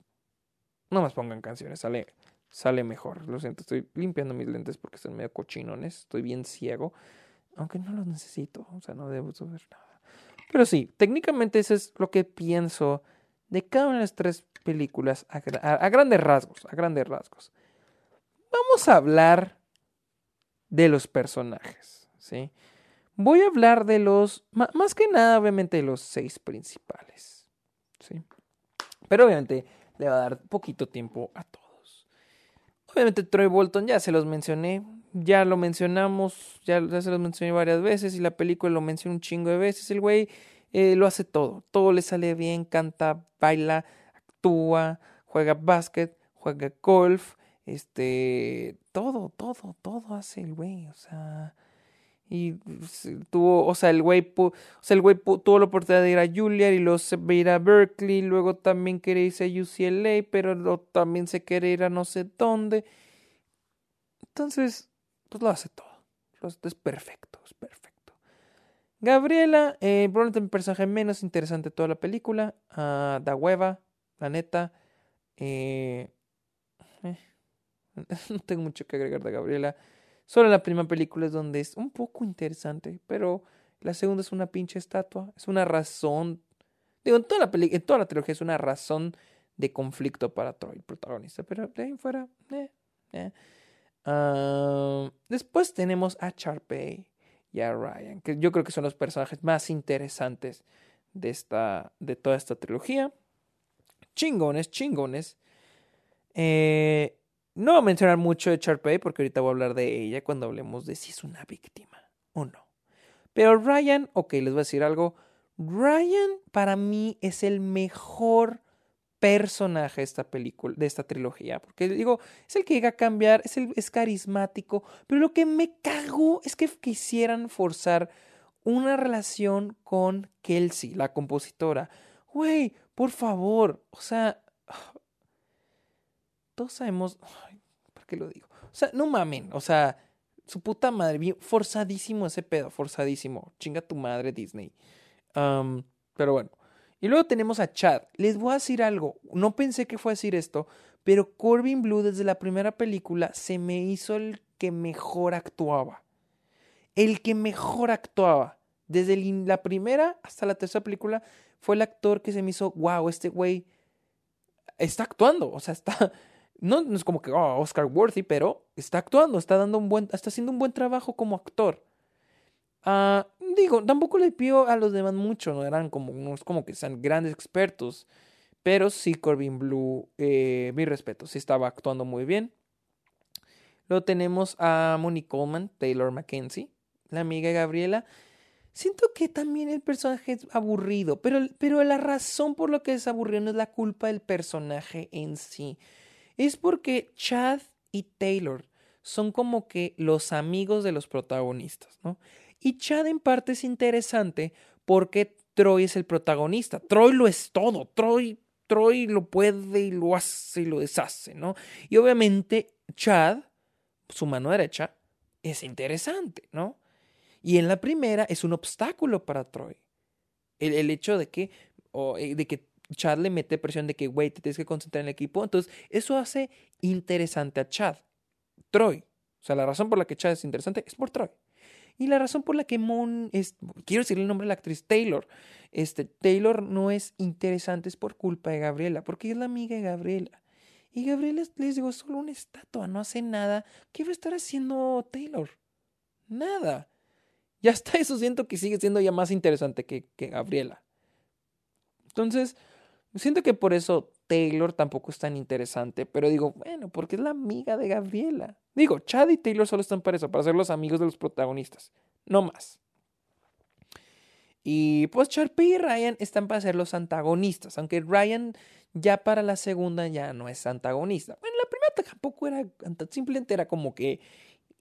no más pongan canciones, sale, sale mejor, lo siento, estoy limpiando mis lentes porque están medio cochinones, estoy bien ciego, aunque no los necesito, o sea, no debo saber nada. Pero sí, técnicamente eso es lo que pienso de cada una de las tres películas a, grandes rasgos, a grandes rasgos. Vamos a hablar de los personajes, ¿sí? Voy a hablar de los, más que nada, obviamente, de los seis principales, ¿sí? Pero obviamente le va a dar poquito tiempo a todos. Obviamente Troy Bolton ya se los mencioné, ya lo mencionamos, ya, ya se los mencioné varias veces y la película lo menciona un chingo de veces. El güey eh, lo hace todo, todo le sale bien, canta, baila, actúa, juega básquet, juega golf, este, todo, todo, todo hace el güey, o sea, y tuvo, o sea, el güey, o sea, el güey tuvo la oportunidad de ir a Juilliard y luego se va a ir a Berkeley, luego también quiere irse a UCLA, pero también se quiere ir a no sé dónde. Entonces, pues lo hace todo. Es perfecto, es perfecto. Gabriela, eh, probablemente personaje menos interesante de toda la película. Uh, da hueva, la neta. Eh, eh, (laughs) no tengo mucho que agregar de Gabriela. Solo la primera película es donde es un poco interesante, pero la segunda es una pinche estatua. Es una razón. Digo, en toda la, en toda la trilogía es una razón de conflicto para Troy, el protagonista. Pero de ahí fuera. Eh. Ah, después tenemos a Charpey y a Ryan, que yo creo que son los personajes más interesantes de, esta, de toda esta trilogía. Chingones, chingones. Eh, no voy a mencionar mucho de Charpey porque ahorita voy a hablar de ella cuando hablemos de si es una víctima o no. Pero Ryan, ok, les voy a decir algo. Ryan para mí es el mejor personaje de esta película, de esta trilogía, porque digo, es el que llega a cambiar, es, el, es carismático, pero lo que me cagó es que quisieran forzar una relación con Kelsey, la compositora. Güey, por favor, o sea, (sighs) todos sabemos, ¿por qué lo digo? O sea, no mamen, o sea, su puta madre, forzadísimo ese pedo, forzadísimo, chinga tu madre Disney. pero bueno, y luego tenemos a Chad. Les voy a decir algo. No pensé que fue a decir esto, pero Corbin Blue desde la primera película se me hizo el que mejor actuaba. El que mejor actuaba. Desde la primera hasta la tercera película fue el actor que se me hizo, wow, este güey está actuando. O sea, está... No, es como que oh, Oscar Worthy, pero está actuando, está dando un buen, está haciendo un buen trabajo como actor. Ah, digo, tampoco le pido a los demás mucho, no eran como, no como que sean grandes expertos, pero sí Corbin Blue, eh, mi respeto, sí estaba actuando muy bien. Luego tenemos a Monique Coleman, Taylor Mackenzie, la amiga Gabriela. Siento que también el personaje es aburrido, pero, pero la razón por lo que es aburrido no es la culpa del personaje en sí. Es porque Chad y Taylor son como que los amigos de los protagonistas, ¿no? Y Chad en parte es interesante porque Troy es el protagonista. Troy lo es todo. Troy, Troy lo puede y lo hace y lo deshace, ¿no? Y obviamente Chad, su mano derecha, es interesante, ¿no? Y en la primera es un obstáculo para Troy. El, hecho de que, eh, de que Chad le mete presión de que, güey, te tienes que concentrar en el equipo. Entonces, eso hace interesante a Chad. Troy. O sea, la razón por la que Chad es interesante es por Troy. Y la razón por la que Mon es, quiero decirle el nombre de la actriz, Taylor, este, Taylor no es interesante es por culpa de Gabriela, porque es la amiga de Gabriela. Y Gabriela, les digo, es solo una estatua, no hace nada. ¿Qué va a estar haciendo Taylor? Nada. Ya está, eso siento que sigue siendo ya más interesante que, que Gabriela. Entonces, siento que por eso Taylor tampoco es tan interesante, pero digo, bueno, porque es la amiga de Gabriela. Digo, Chad y Taylor solo están para eso, para ser los amigos de los protagonistas, no más. Y pues Sharpay y Ryan están para ser los antagonistas, aunque Ryan ya para la segunda ya no es antagonista. Bueno, la primera tampoco era, simplemente era como que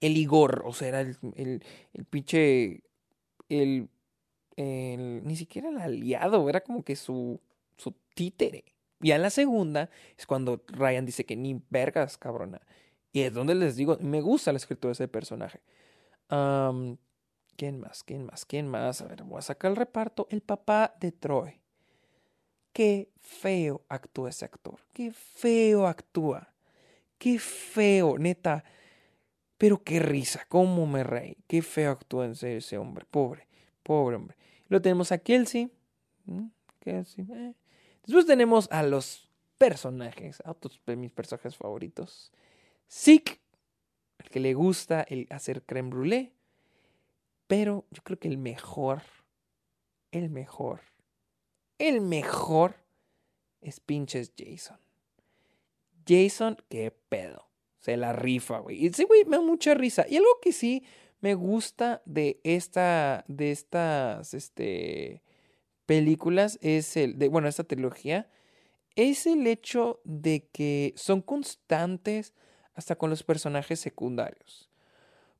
el Igor, o sea, era el, el, el pinche, el, el, ni siquiera el aliado, era como que su, su títere. Y en la segunda es cuando Ryan dice que ni vergas, cabrona. Y es donde les digo, me gusta la escritura de ese personaje. ¿Quién más? ¿Quién más? ¿Quién más? A ver, voy a sacar el reparto. El papá de Troy. Qué feo actúa ese actor. Qué feo actúa. Qué feo, neta. Pero qué risa, cómo me reí. Qué feo actúa serio ese hombre. Pobre, pobre hombre. Lo tenemos a Kelsey. ¿Mm? Kelsey. Eh. Después tenemos a los personajes, a otros de mis personajes favoritos. Zeke, el que le gusta el hacer creme brûlée. Pero yo creo que el mejor, el mejor, el mejor es pinches Jason. Jason, qué pedo. Se la rifa, güey. Ese güey me da mucha risa. Y algo que sí me gusta de esta, de estas, este, películas es el, de, bueno, esta trilogía, es el hecho de que son constantes hasta con los personajes secundarios.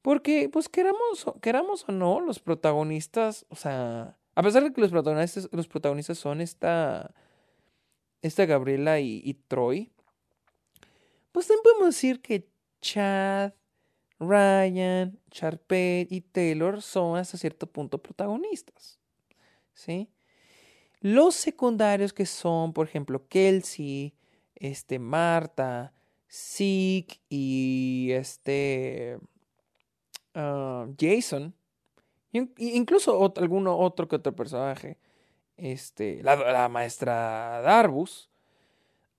Porque, pues queramos, queramos o no, los protagonistas, o sea, a pesar de que los protagonistas, los protagonistas son esta, esta Gabriela y, Troy, pues también podemos decir que Chad, Ryan, Charpet y Taylor son hasta cierto punto protagonistas. ¿Sí? Los secundarios que son, por ejemplo, Kelsey, este, Marta, Zeke y este Ah, Jason, incluso alguno otro que otro personaje, este, la, maestra Darbus,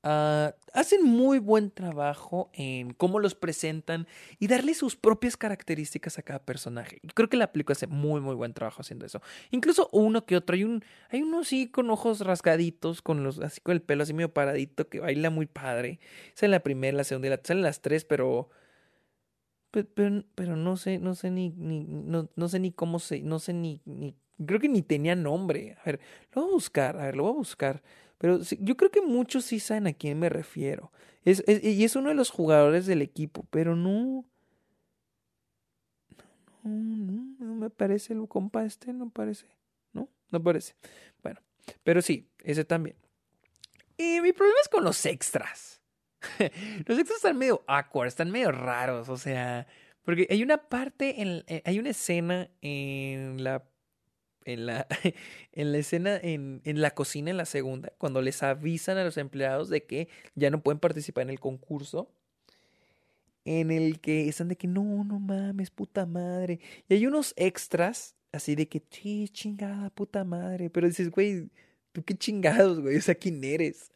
ah, hacen muy buen trabajo en cómo los presentan y darle sus propias características a cada personaje. Creo que la película hace muy, muy buen trabajo haciendo eso. Incluso uno que otro, hay, un, hay uno así con ojos rasgaditos, con los, así con el pelo así medio paradito, que baila muy padre. Esa es la primera, la segunda y la salen las tres, pero pero, pero, no sé, no sé ni, ni no, no, sé ni cómo se, no sé ni, creo que ni tenía nombre. A ver, lo voy a buscar, a ver, lo voy a buscar. Pero yo creo que muchos sí saben a quién me refiero. Es, y es uno de los jugadores del equipo, pero no. No, no, me parece el compa este, no parece. No, no parece. Bueno, pero sí, ese también. Y mi problema es con los extras. (laughs) Los extras están medio awkward, están medio raros, o sea, porque hay una parte, en, eh, hay una escena en la, en la, (laughs) en la escena en, en la cocina en la segunda, cuando les avisan a los empleados de que ya no pueden participar en el concurso, en el que están de que no, no mames, puta madre, y hay unos extras así de que, sí, chingada, puta madre, pero dices, güey, tú qué chingados, güey, o sea, ¿quién eres?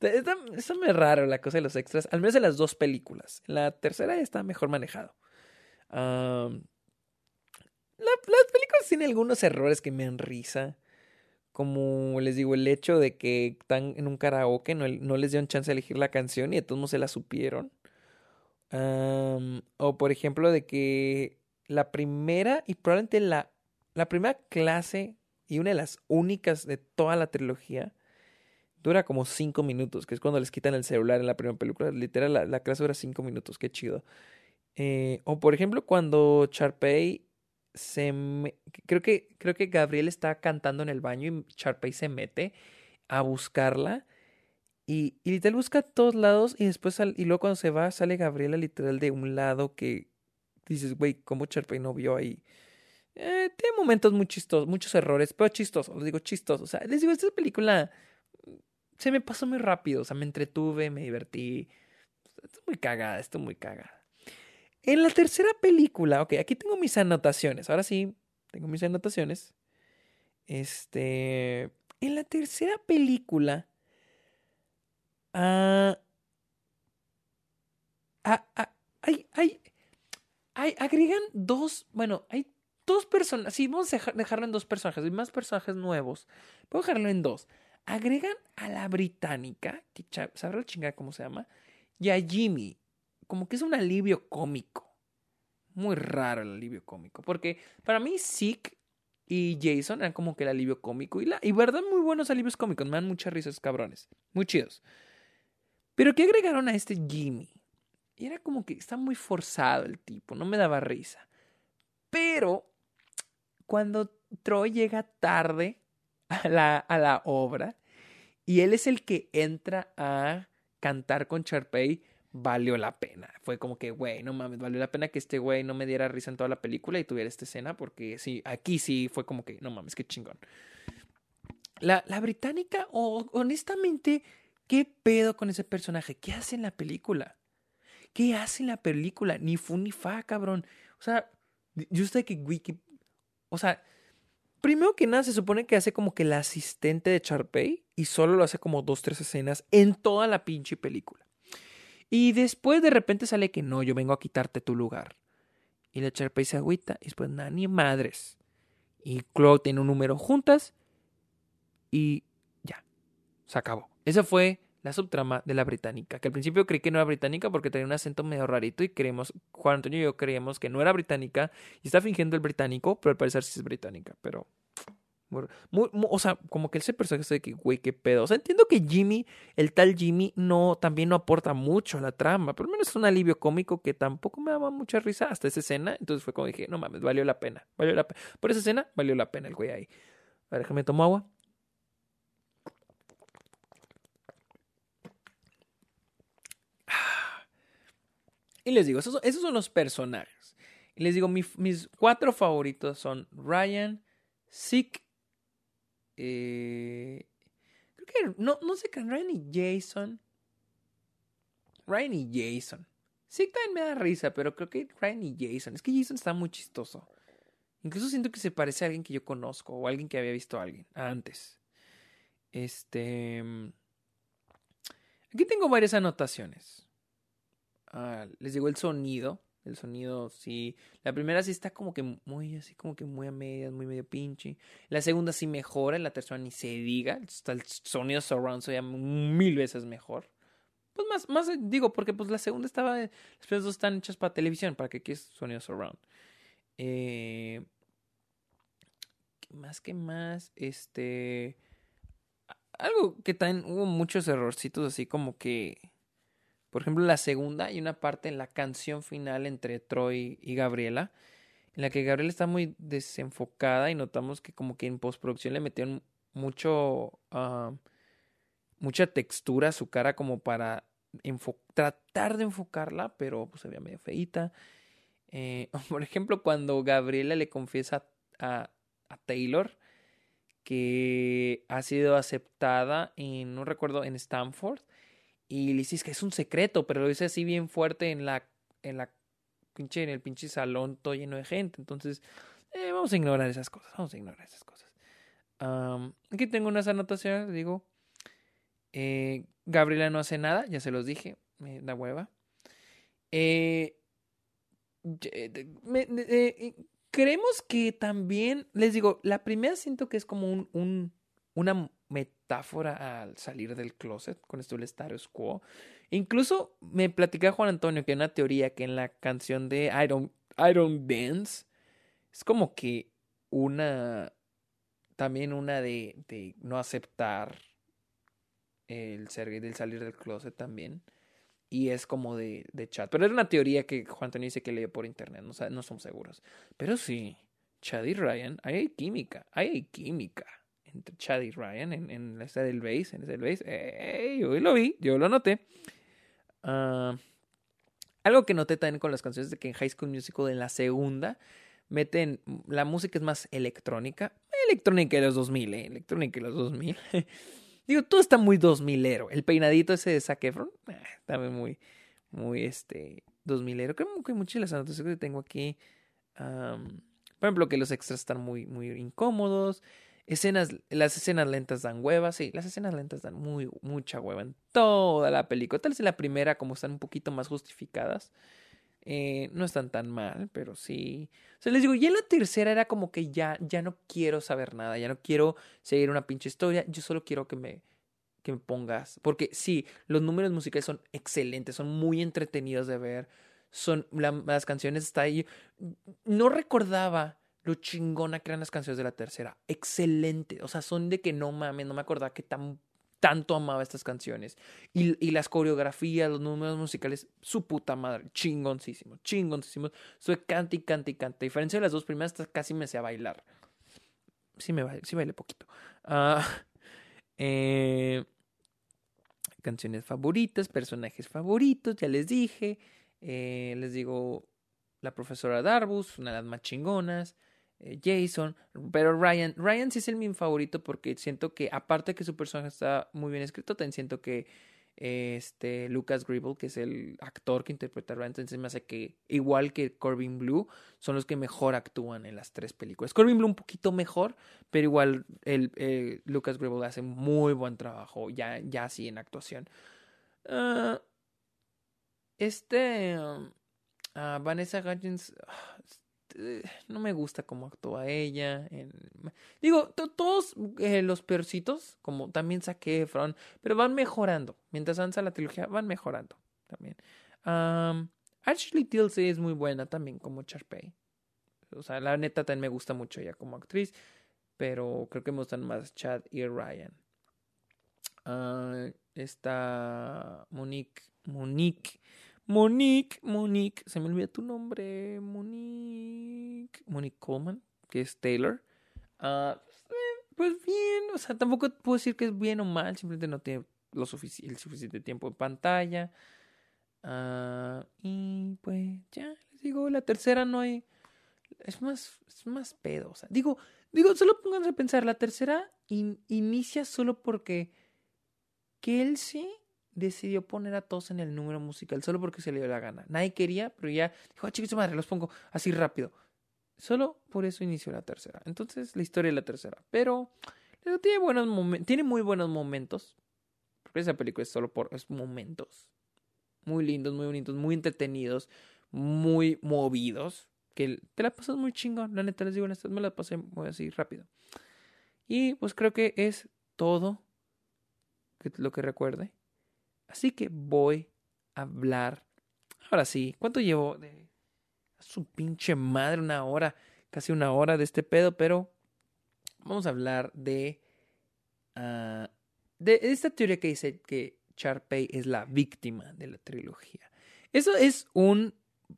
Está, está muy raro la cosa de los extras, al menos en las dos películas. La tercera está mejor manejado. Las películas tienen algunos errores que me dan risa. Como les digo, el hecho de que están en un karaoke, no, no les dieron chance de elegir la canción y de todos se la supieron. o por ejemplo, de que la primera y probablemente la, la primera clase y una de las únicas de toda la trilogía dura como cinco minutos, que es cuando les quitan el celular en la primera película. Literal, la, clase dura cinco minutos, qué chido. Eh, o por ejemplo, cuando Charpey se creo que creo que Gabriel está cantando en el baño y Charpey se mete a buscarla y, y literal busca a todos lados y después y luego cuando se va sale Gabriela literal de un lado que dices, güey, ¿cómo Charpey no vio ahí? Eh, tiene momentos muy chistosos, muchos errores, pero chistosos, los digo chistosos. O sea, les digo, esta película se me pasó muy rápido, o sea, me entretuve, me divertí. Estoy muy cagada, estoy muy cagada. En la tercera película, ok, aquí tengo mis anotaciones, ahora sí, tengo mis anotaciones. Este, en la tercera película, ah, ah, ah, hay, hay, hay, agregan dos, bueno, hay dos personas, sí, vamos a dejarlo en dos personajes, hay más personajes nuevos, puedo dejarlo en dos agregan a la británica, que sabrá la chingada cómo se llama, y a Jimmy, como que es un alivio cómico. Muy raro el alivio cómico, porque para mí Zeke y Jason eran como que el alivio cómico y la y verdad muy buenos alivios cómicos, me dan muchas risas cabrones, muy chidos. Pero que agregaron a este Jimmy? Y era como que está muy forzado el tipo, no me daba risa. Pero cuando Troy llega tarde a la, a la obra y él es el que entra a cantar con Charpey, valió la pena. Fue como que, güey, no mames, valió la pena que este güey no me diera risa en toda la película y tuviera esta escena, porque sí, aquí sí fue como que, no mames, qué chingón. La, la británica, honestamente, ¿qué pedo con ese personaje? ¿Qué hace en la película? ¿Qué hace en la película? Ni fu ni fa, cabrón. O sea, yo sé que Wiki. O sea, Primero que nada, se supone que hace como que el asistente de Charpey y solo lo hace como dos, tres escenas en toda la pinche película. Y después de repente sale que no, yo vengo a quitarte tu lugar. Y la Charpey se agüita y después nada, ni madres. Y Claude tiene un número juntas y ya, se acabó. Esa fue la subtrama de la británica, que al principio creí que no era británica porque tenía un acento medio rarito y creemos, Juan Antonio y yo creíamos que no era británica y está fingiendo el británico, pero al parecer sí es británica, pero... o sea, como que ese personaje de que, güey, qué pedo. O sea, entiendo que Jimmy, el tal Jimmy, no, también no aporta mucho a la trama, pero al menos es un alivio cómico que tampoco me daba mucha risa hasta esa escena. Entonces fue como dije, no mames, valió la pena, valió la pena. Por esa escena, valió la pena el güey ahí. A ver, déjame tomar agua. Y les digo, esos, esos son los personajes. Y les digo, mis cuatro favoritos son Ryan, Zeke, eh, creo que no, no sé qué, Ryan y Jason. Ryan y Jason. Zeke también me da risa, pero creo que Ryan y Jason. Es que Jason está muy chistoso. Incluso siento que se parece a alguien que yo conozco o alguien que había visto a alguien antes. Este. Aquí tengo varias anotaciones. Ah, les digo el sonido. El sonido, sí. La primera sí está como que muy, así como que muy a medias, muy medio pinche. La segunda sí mejora, la tercera ni se diga. El sonido surround se mil veces mejor. Pues más, más eh, digo, porque pues la segunda estaba. Las primeras dos están hechas para televisión, para que es sonido surround. Eh, más que más, este. Algo que también hubo muchos errorcitos así como que por ejemplo, la segunda hay una parte en la canción final entre Troy y Gabriela, en la que Gabriela está muy desenfocada y notamos que como que en postproducción le metieron mucho, ah, mucha textura a su cara como para tratar de enfocarla, pero pues se veía medio feita. Eh, (laughs) por ejemplo, cuando Gabriela le confiesa a, a Taylor que ha sido aceptada en, no recuerdo, en Stanford, y le dices que es un secreto, pero lo dice así bien fuerte en la, en la pinche, en el pinche salón todo lleno de gente. Entonces, eh, vamos a ignorar esas cosas, vamos a ignorar esas cosas. aquí tengo unas anotaciones, digo. Eh, Gabriela no hace nada, ya se los dije, me da hueva. Eh, creemos que también, les digo, la primera siento que es como un, un una metáfora al salir del closet con esto del status quo. Incluso me platicaba Juan Antonio que hay una teoría que en la canción de I Don't, Dance es como que una. También una de, no aceptar el ser del salir del closet también. Y es como de, de chat. Pero era una teoría que Juan Antonio dice que leyó por internet. No, no somos seguros. Pero sí, Chad y Ryan, hay química. Hay química entre Chad y Ryan en, en la del base. En del base. yo lo vi, yo lo noté. Ah, algo que noté también con las canciones de que en High School Musical en la segunda meten la música es más electrónica, electrónica de los 2000, ¿eh? electrónica de los 2000. (laughs) Digo, todo está muy 2000ero. El peinadito ese de Zac Efron, eh, también muy muy este 2000ero. Creo que muchas de las anotaciones que tengo aquí por ejemplo, que los extras están muy muy incómodos. Escenas, las escenas lentas dan hueva, sí, las escenas lentas dan muy, mucha hueva en toda la película. Tal vez en la primera, como están un poquito más justificadas, eh, no están tan mal, pero sí. O sea, les digo, y en la tercera era como que ya, ya no quiero saber nada, ya no quiero seguir una pinche historia, yo solo quiero que me, que me pongas. Porque sí, los números musicales son excelentes, son muy entretenidos de ver. Son las canciones está ahí. No recordaba lo chingona que eran las canciones de la tercera. Excelente. O sea, son de que no mames, no me acordaba que tan, tanto amaba estas canciones. Y, y las coreografías, los números musicales, su puta madre. Chingoncísimo, chingoncísimo. Soy canta y canta y canta. A diferencia de las dos primeras, casi me hacía bailar. Sí, me bailé, sí bailé poquito. Ah, (laughs) eh, canciones favoritas, personajes favoritos, ya les dije. Eh, les digo, la profesora Darbus, una de las más chingonas. Eh, Jason, pero Ryan, Ryan sí es el mi favorito porque siento que aparte que su personaje está muy bien escrito, también siento que este Lucas Gribble, que es el actor que interpreta a Ryan, entonces me hace que igual que Corbin Blue, son los que mejor actúan en las tres películas. Corbin Blue un poquito mejor, pero igual el eh, Lucas Gribble hace muy buen trabajo ya ya así en actuación. Ah, este um, ah, Vanessa Hudgens ah, no me gusta cómo actúa ella. digo, todos eh, los peorcitos, como también saqué Efron, pero van mejorando. Mientras avanza la trilogía, van mejorando también. Ashley Tilsey es muy buena también como Charpey. O sea, la neta también me gusta mucho ella como actriz, pero creo que me gustan más Chad y Ryan. Uh, está Monique, Monique Monique, Monique, se me olvida tu nombre, Monique, Monique Coleman, que es Taylor. Ah, pues bien, o sea, tampoco puedo decir que es bien o mal, simplemente no tiene lo el suficiente tiempo en pantalla. Ah, y pues ya, les digo, la tercera no hay, es más, es más pedo, o sea, digo, digo, solo pónganse a pensar, la tercera inicia solo porque Kelsey decidió poner a todos en el número musical solo porque se le dio la gana. Nadie quería, pero ya dijo, ah, chicos, madre, los pongo así rápido. Solo por eso inició la tercera. Entonces, la historia de la tercera. Pero, tiene buenos tiene muy buenos momentos. Porque esa película es solo por es momentos. Muy lindos, muy bonitos, muy entretenidos, muy movidos. Que te la pasas muy chingón. La neta les digo, me la pasé muy así rápido. Y pues creo que es todo lo que recuerde. Así que voy a hablar. Ahora sí, ¿cuánto llevo? Su pinche madre, una hora, casi una hora de este pedo, pero vamos a hablar de, uh, de esta teoría que dice que Charpey es la víctima de la trilogía. Eso es un,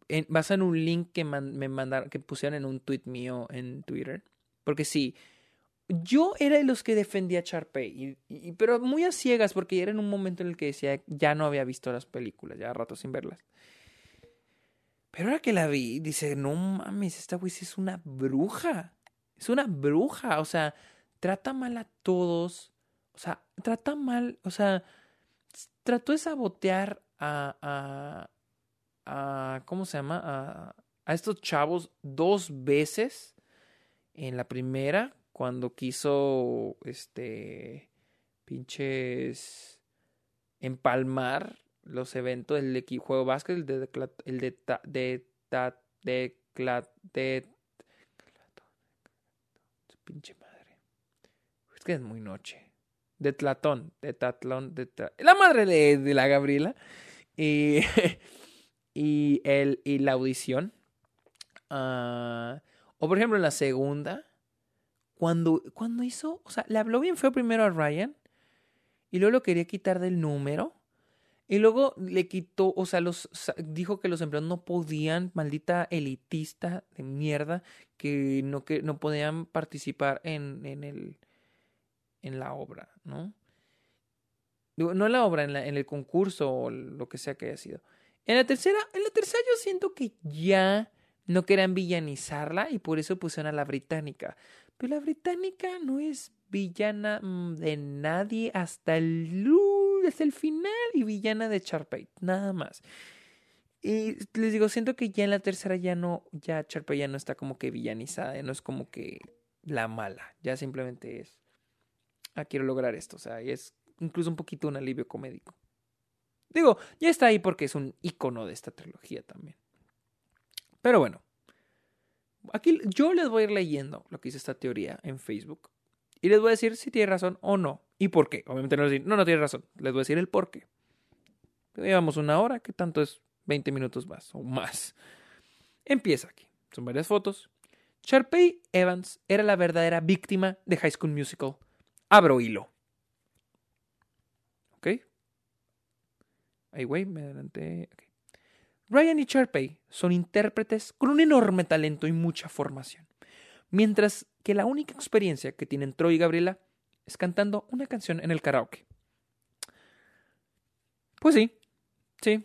en, basado en un link que me mandaron, que pusieron en un tweet mío en Twitter. Porque sí, yo era de los que defendía a Charpey, y, pero muy a ciegas, porque era en un momento en el que decía ya no había visto las películas, ya rato sin verlas. Pero ahora que la vi, dice, no mames, esta güey es una bruja. Es una bruja, o sea, trata mal a todos. O sea, trata mal, o sea, trató de sabotear a, a, a ¿cómo se llama? A, a estos chavos dos veces. En la primera, cuando quiso, este, pinches, empalmar los eventos del equipo juego básquet, el de, el de, de, de, de, de, pinche madre. Es que es muy noche. de Tlatón, de Tatlón, de la madre de, la Gabriela. Y, (laughs) y, el, y la audición. Ah, o por ejemplo en la segunda, cuando, cuando hizo, o sea, le habló bien feo primero a Ryan y luego lo quería quitar del número. Y luego le quitó, o sea, los dijo que los empleados no podían, maldita elitista de mierda, que no, que no podían participar en, en el en la obra, ¿no? No en la obra, en, en el concurso o lo que sea que haya sido. En la tercera, en la tercera yo siento que ya no querían villanizarla y por eso pusieron a la británica. Pero la británica no es villana mm, de nadie hasta el, el final y villana de Charpey, nada más. Y les digo, siento que ya en la tercera ya no, ya Charpey ya no está como que villanizada, no es como que la mala, ya simplemente es, ah, quiero lograr esto, o sea, es incluso un poquito un alivio comédico. Digo, ya está ahí porque es un icono de esta trilogía también. Pero bueno, aquí yo les voy a ir leyendo lo que dice esta teoría en Facebook y les voy a decir si tiene razón o no y por qué. Obviamente no decir, no, no tiene razón. Les voy a decir el por qué. Llevamos una hora, que tanto es 20 minutos más o más. Empieza aquí. Son varias fotos. Sharpay Evans era la verdadera víctima de High School Musical. Abro hilo. ¿Ok? Ahí, güey, me adelanté. Ryan y Sharpay son intérpretes con un enorme talento y mucha formación, mientras que la única experiencia que tienen Troy y Gabriela es cantando una canción en el karaoke. Pues sí, sí,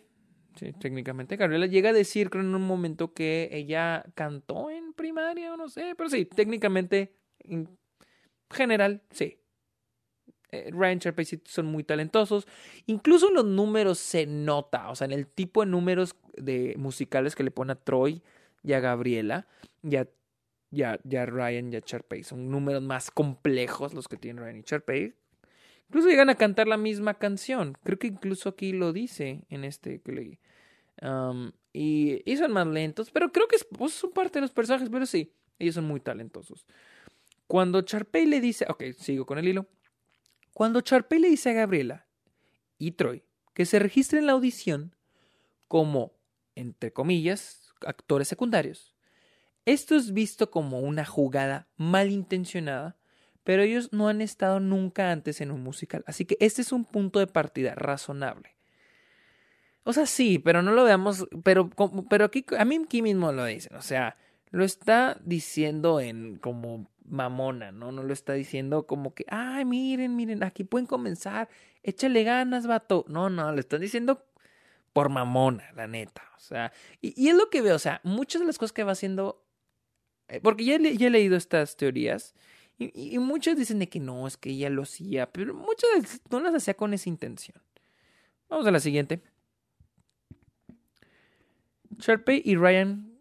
sí, técnicamente. Gabriela llega a decir creo en un momento que ella cantó en primaria o no sé, pero sí, técnicamente, en general, sí. Eh, Ryan Sharpay son muy talentosos. Incluso los números se nota, o sea, en el tipo de números de musicales que le pone a Troy y a Gabriela y a, Ryan y a Sharpay. Son números más complejos los que tienen Ryan y Sharpay. Incluso llegan a cantar la misma canción. Creo que incluso aquí lo dice en este que leí. Um, y, son más lentos, pero creo que es, pues, son parte de los personajes, pero sí, ellos son muy talentosos. Cuando Sharpay le dice, ok, sigo con el hilo. Cuando Sharpay le dice a Gabriela y Troy que se registren en la audición como, entre comillas, actores secundarios, esto es visto como una jugada malintencionada, pero ellos no han estado nunca antes en un musical, así que este es un punto de partida razonable. O sea, sí, pero no lo veamos, pero, pero aquí, a mí mismo lo dicen, o sea, lo está diciendo en como mamona, ¿no? No lo está diciendo como que, ay, miren, miren, aquí pueden comenzar, échale ganas, vato. No, no, lo están diciendo por mamona, la neta. O sea, y, es lo que veo, o sea, muchas de las cosas que va haciendo, eh, porque ya, ya, he leído estas teorías, y, y, muchos dicen de que no, es que ella lo hacía, pero muchas no las hacía con esa intención. Vamos a la siguiente. Sharpay y Ryan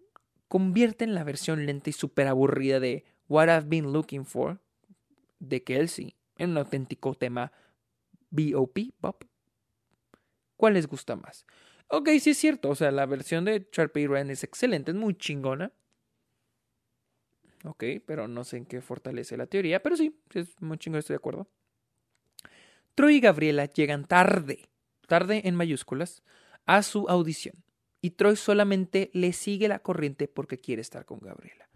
convierten la versión lenta y súper aburrida de What I've Been Looking For de Kelsey en un auténtico tema BOP, Pop. ¿Cuál les gusta más? Ok, sí es cierto, o sea, la versión de Sharpay Ryan es excelente, es muy chingona. Ok, pero no sé en qué fortalece la teoría, pero sí, es muy chingona, estoy de acuerdo. Troy y Gabriela llegan tarde, tarde en mayúsculas, a su audición. Y Troy solamente le sigue la corriente porque quiere estar con Gabriela.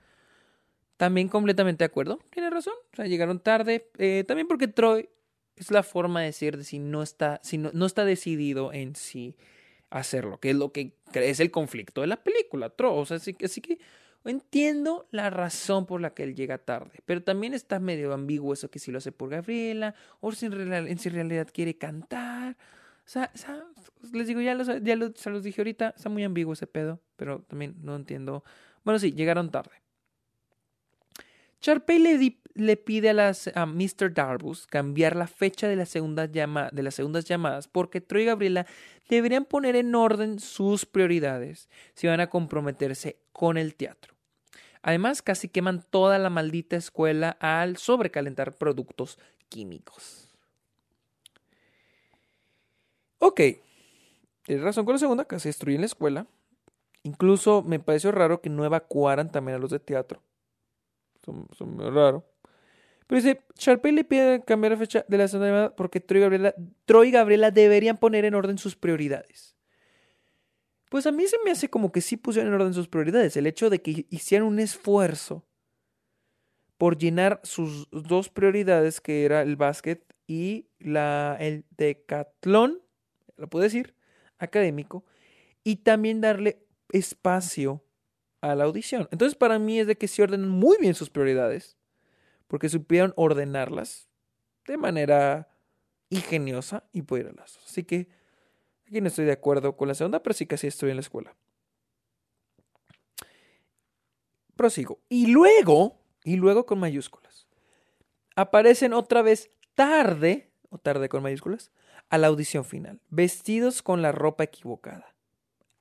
También completamente de acuerdo, tiene razón. O sea, llegaron tarde. Eh, también porque Troy es la forma de decir de si no está, si no, está decidido en sí hacerlo, que es lo que es el conflicto de la película, Troy. O sea, así, así que entiendo la razón por la que él llega tarde, pero también está medio ambiguo eso que si lo hace por Gabriela o si en, realidad, quiere cantar. O sea, les digo, ya, los, ya los, se los dije ahorita, está muy ambiguo ese pedo, pero también no entiendo. Bueno, sí, llegaron tarde. Sharpay le, pide a, Mr. Darbus cambiar la fecha de las segundas llamadas porque Troy y Gabriela deberían poner en orden sus prioridades si van a comprometerse con el teatro. Además, casi queman toda la maldita escuela al sobrecalentar productos químicos. Ok, tienes razón con la segunda, casi destruyen la escuela. Incluso me pareció raro que no evacuaran también a los de teatro son, son muy raros. Pero dice, Sharpay le pide cambiar la fecha de la segunda llamada porque Troy y, Gabriela, Troy Gabriela deberían poner en orden sus prioridades. Pues a mí se me hace como que sí pusieron en orden sus prioridades. El hecho de que hicieran un esfuerzo por llenar sus dos prioridades, que era el básquet y la, el decatlón, lo puedo decir, académico, y también darle espacio a la audición. Entonces para mí es de que se ordenan muy bien sus prioridades, porque supieron ordenarlas de manera ingeniosa y las Así que Aquí no estoy de acuerdo con la segunda, pero sí que sí estoy en la escuela. Prosigo. Y luego, y luego con mayúsculas, aparecen otra vez tarde, o tarde con mayúsculas, a la audición final, vestidos con la ropa equivocada.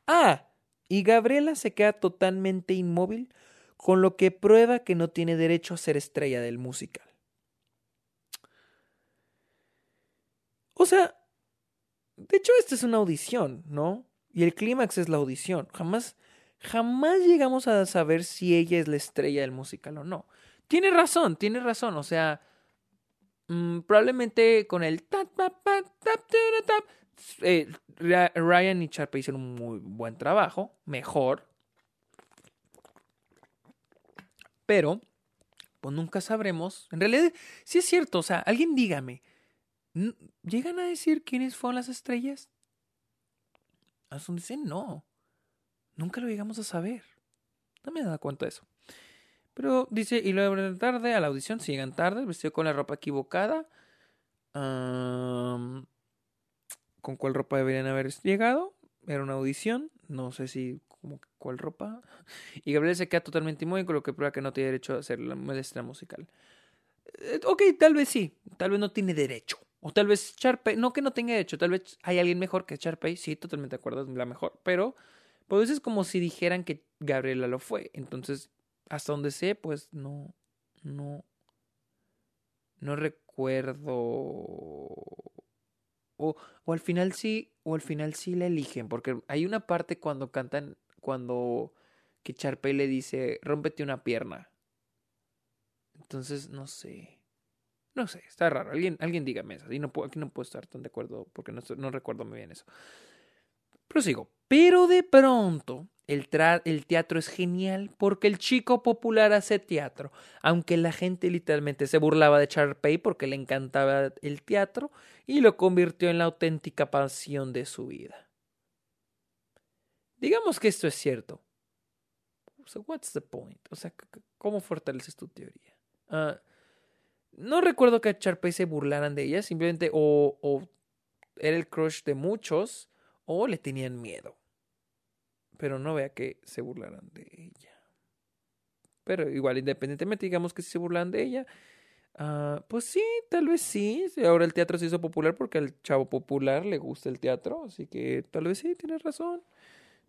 Ah, y Gabriela se queda totalmente inmóvil, con lo que prueba que no tiene derecho a ser estrella del musical. O sea, de hecho, esta es una audición, ¿no? Y el clímax es la audición. Jamás, jamás llegamos a saber si ella es la estrella del musical o no. Tiene razón, tiene razón. O sea, mm, probablemente con el eh, Ryan y Sharpay hicieron un muy buen trabajo, mejor. Pero, pues nunca sabremos. En realidad, sí es cierto. O sea, alguien dígame. ¿Llegan a decir quiénes fueron las estrellas? Asun dicen no. Nunca lo llegamos a saber. No me he dado cuenta de eso. Pero dice, y luego de tarde a la audición, si llegan tarde, vestido con la ropa equivocada. ¿Con cuál ropa deberían haber llegado? Era una audición. No sé si, cuál ropa. (laughs) Y Gabriel se queda totalmente inmóvil, con lo que prueba que no tiene derecho a hacer la maestra musical. Eh, ok, tal vez sí. Tal vez no tiene derecho. O tal vez Sharpay, no que no tenga hecho, tal vez hay alguien mejor que Sharpay, sí, totalmente de acuerdo, es la mejor, pero pues es como si dijeran que Gabriela lo fue. Entonces, hasta donde sé, pues no, no, no recuerdo. O, o al final sí, o al final sí la eligen, porque hay una parte cuando cantan, cuando que Sharpay le dice, rómpete una pierna. Entonces, no sé. No sé, está raro. Alguien, alguien dígame eso. Y no puedo, aquí no puedo estar tan de acuerdo porque no, no recuerdo muy bien eso. Prosigo. Pero de pronto, el, teatro es genial porque el chico popular hace teatro. Aunque la gente literalmente se burlaba de Charpey porque le encantaba el teatro y lo convirtió en la auténtica pasión de su vida. Digamos que esto es cierto. What's the point? O sea, ¿cómo fortaleces tu teoría? Uh, no recuerdo que a Sharpay se burlaran de ella, simplemente o era el crush de muchos o le tenían miedo. Pero no vea que se burlaran de ella. Pero igual, independientemente, digamos que si se burlan de ella, uh, pues sí, tal vez sí. Ahora el teatro se hizo popular porque al chavo popular le gusta el teatro, así que tal vez sí, tienes razón.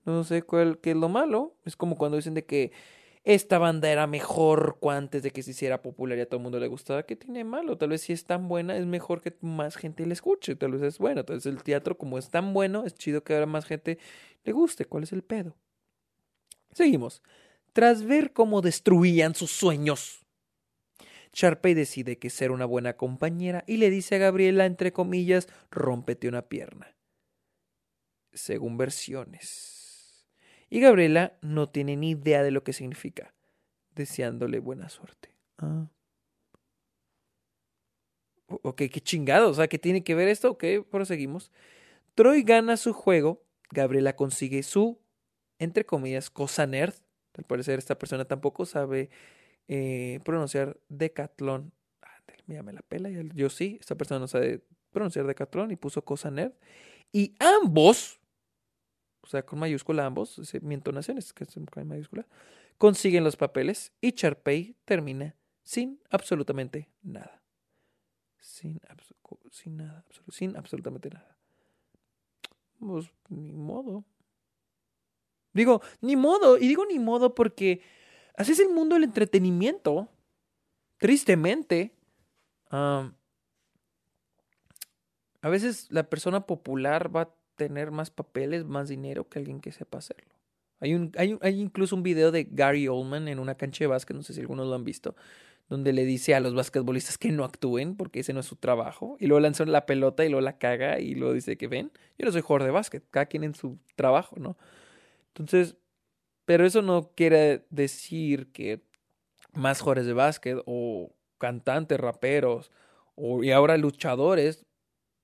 No sé cuál qué es lo malo. Es como cuando dicen de que esta banda era mejor antes de que se hiciera popular y a todo el mundo le gustaba. ¿Qué tiene malo? Tal vez si es tan buena es mejor que más gente la escuche. Tal vez es bueno. Entonces el teatro como es tan bueno, es chido que ahora más gente le guste. ¿Cuál es el pedo? Seguimos. Tras ver cómo destruían sus sueños, Sharpay decide que ser una buena compañera y le dice a Gabriela, entre comillas, rómpete una pierna. Según versiones. Y Gabriela no tiene ni idea de lo que significa, deseándole buena suerte. Ah. Ok, qué chingado, o sea, ¿qué tiene que ver esto? Ok, proseguimos. Troy gana su juego, Gabriela consigue su, entre comillas, cosa nerd. Al parecer esta persona tampoco sabe eh, pronunciar decatlón. Mira, me la pela, yo sí, esta persona no sabe pronunciar decatlón y puso cosa nerd. Y ambos, sea, con mayúscula ambos, mi entonación es que con mayúscula, consiguen los papeles y Charpey termina sin absolutamente nada. Sin, sin nada, sin absolutamente nada. Pues ni modo. Digo, ni modo, y digo ni modo porque así es el mundo del entretenimiento. Tristemente. a veces la persona popular va tener más papeles, más dinero que alguien que sepa hacerlo. Hay, un, hay, hay incluso un video de Gary Oldman en una cancha de básquet, no sé si algunos lo han visto, donde le dice a los basquetbolistas que no actúen porque ese no es su trabajo, y luego lanza la pelota y luego la caga y luego dice que ven, yo no soy jugador de básquet, cada quien en su trabajo, ¿no? Entonces, pero eso no quiere decir que más jugadores de básquet o cantantes, raperos o, y ahora luchadores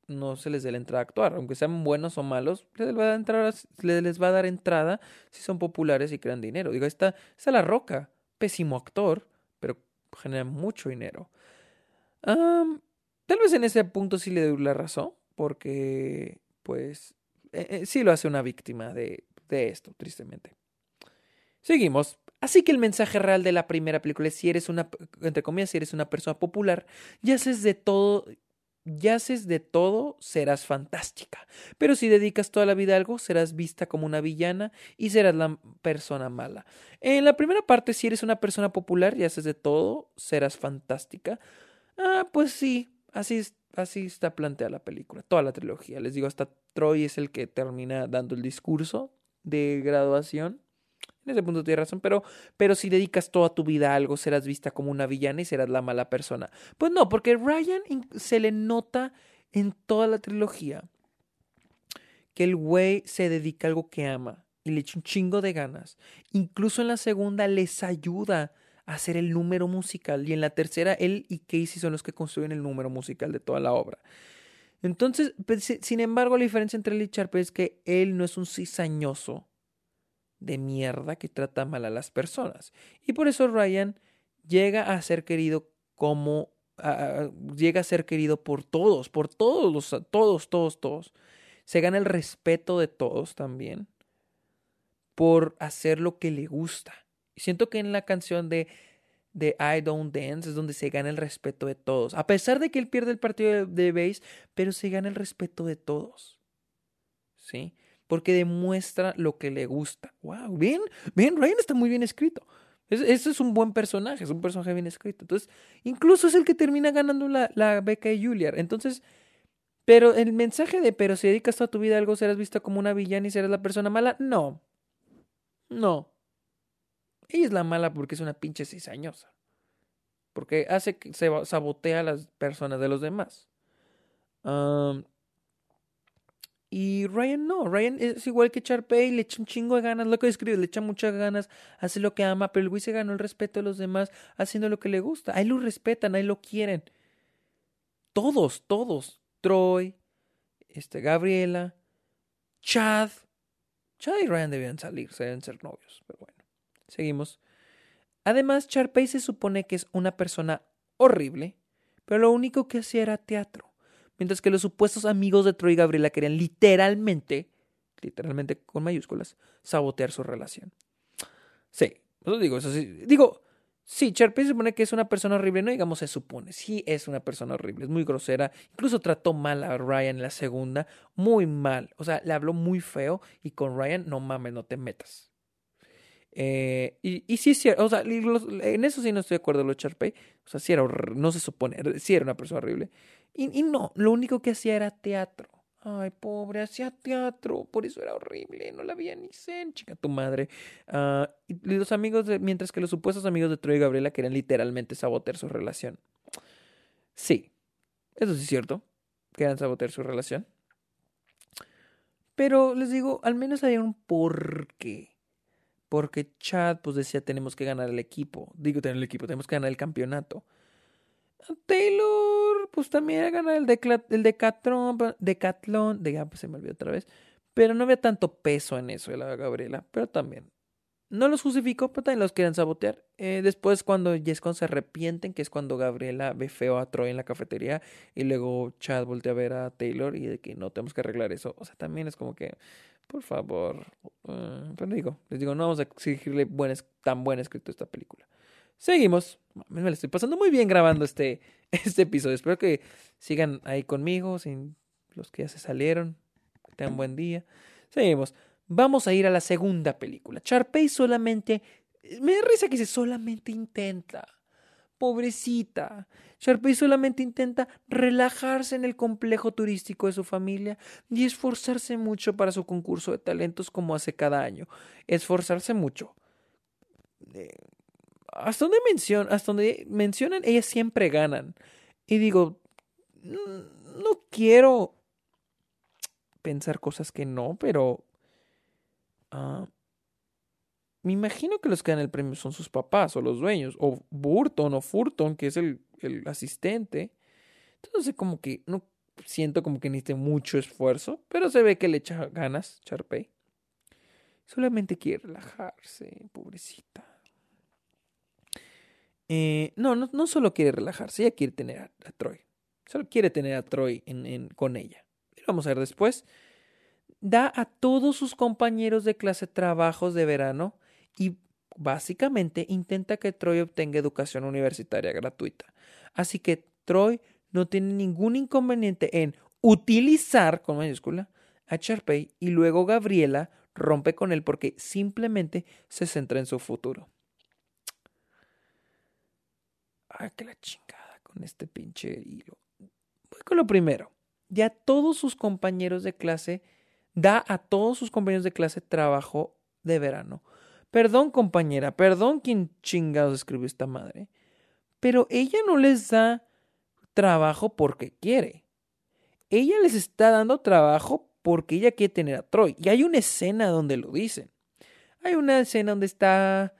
no se les dé la entrada a actuar, aunque sean buenos o malos, les va a, entrar, les va a dar entrada si son populares y crean dinero. Digo, está, está La Roca, pésimo actor, pero genera mucho dinero. tal vez en ese punto sí le doy la razón, porque pues eh, eh, sí lo hace una víctima de, de esto, tristemente. Seguimos. Así que el mensaje real de la primera película es si eres una, entre comillas, si eres una persona popular, ya haces de todo, ya haces de todo, serás fantástica. Pero si dedicas toda la vida a algo, serás vista como una villana y serás la persona mala. En la primera parte, si eres una persona popular y haces de todo, serás fantástica. Ah, pues sí, así, así está planteada la película, toda la trilogía. Les digo, hasta Troy es el que termina dando el discurso de graduación. En ese punto tienes razón, pero, pero si dedicas toda tu vida a algo, serás vista como una villana y serás la mala persona. Pues no, porque Ryan se le nota en toda la trilogía que el güey se dedica a algo que ama y le echa un chingo de ganas. Incluso en la segunda les ayuda a hacer el número musical y en la tercera él y Casey son los que construyen el número musical de toda la obra. Entonces, pues, sin embargo, la diferencia entre él y es que él no es un cizañoso de mierda que trata mal a las personas. Y por eso Ryan llega a ser querido como llega a ser querido por todos, por todos los todos, todos, todos. Se gana el respeto de todos también por hacer lo que le gusta. Siento que en la canción de de I Don't Dance es donde se gana el respeto de todos. A pesar de que él pierde el partido de, de base, pero se gana el respeto de todos. ¿Sí? Porque demuestra lo que le gusta. ¡Wow! Bien, bien, Ryan está muy bien escrito. Ese es un buen personaje, es un personaje bien escrito. Entonces, incluso es el que termina ganando la, la beca de Juilliard. Entonces, pero el mensaje de, pero si dedicas toda tu vida a algo, serás vista como una villana y serás la persona mala, no. No. Ella es la mala porque es una pinche cizañosa. Porque hace que se sabotea a las personas de los demás. Y Ryan no, Ryan es igual que Charpey, le echa un chingo de ganas, lo que escribe, le echa muchas ganas, hace lo que ama, pero el se ganó el respeto de los demás haciendo lo que le gusta. Ahí lo respetan, ahí lo quieren. Todos, todos. Troy, este, Gabriela, Chad. Chad y Ryan debían salir, deben ser novios, pero bueno. Seguimos. Además, Charpey se supone que es una persona horrible, pero lo único que hacía era teatro mientras que los supuestos amigos de Troy y Gabriela querían literalmente, literalmente con mayúsculas, sabotear su relación. Sí, eso digo, eso sí. Digo, sí, Sharpay se supone que es una persona horrible, no digamos se supone, sí es una persona horrible, es muy grosera, incluso trató mal a Ryan en la segunda, muy mal, o sea, le habló muy feo y con Ryan, no mames, no te metas. Eh, y, sí es cierto, o sea, en eso sí no estoy de acuerdo con Sharpay, o sea, sí era, no se supone, sí era una persona horrible. Y, no, lo único que hacía era teatro. Ay, pobre, hacía teatro, por eso era horrible, no la había ni sen, chica tu madre. Ah, y los amigos, de, mientras que los supuestos amigos de Troy y Gabriela querían literalmente sabotear su relación. Sí, eso sí es cierto, querían sabotear su relación. Pero les digo, al menos había un porqué. Porque Chad pues decía tenemos que ganar el equipo. Digo tener el equipo, tenemos que ganar el campeonato. Taylor, pues también ganar el, el decatlón, de, pues se me olvidó otra vez, pero no había tanto peso en eso de la Gabriela, pero también. No los justificó, pero también los quieren sabotear. Eh, después, cuando Jescon se arrepienten, que es cuando Gabriela ve feo a Troy en la cafetería y luego Chad voltea a ver a Taylor y de que no tenemos que arreglar eso. O sea, también es como que, por favor. Uh, digo, les digo, no vamos a exigirle tan buen escrito a esta película. Seguimos. Me la estoy pasando muy bien grabando este, (laughs) este episodio. Espero que sigan ahí conmigo, sin los que ya se salieron. Que tengan buen día. Seguimos. Vamos a ir a la segunda película. Charpey solamente. Me da risa que dice solamente intenta. Pobrecita. Sharpay solamente intenta relajarse en el complejo turístico de su familia y esforzarse mucho para su concurso de talentos como hace cada año. Esforzarse mucho. Eh, hasta donde hasta donde mencionan, ellas siempre ganan. Y digo, no quiero pensar cosas que no, pero ah, me imagino que los que dan el premio son sus papás o los dueños, o Burton o Furton, que es el, el asistente. Entonces, como que no siento como que necesite mucho esfuerzo, pero se ve que le echa ganas, Charpey. Solamente quiere relajarse, pobrecita. Eh, no, no, no, solo quiere relajarse, ella quiere tener a, Troy. Solo quiere tener a Troy en, con ella. Y vamos a ver después. Da a todos sus compañeros de clase trabajos de verano y básicamente intenta que Troy obtenga educación universitaria gratuita. Así que Troy no tiene ningún inconveniente en utilizar, con mayúscula, a Sharpay y luego Gabriela rompe con él porque simplemente se centra en su futuro. Ay, que la chingada con este pinche hilo. Voy con lo primero. Ya todos sus compañeros de clase, da a todos sus compañeros de clase trabajo de verano. Perdón, compañera, perdón quien chingados escribió esta madre. Pero ella no les da trabajo porque quiere. Ella les está dando trabajo porque ella quiere tener a Troy. Y hay una escena donde lo dicen. Hay una escena donde está.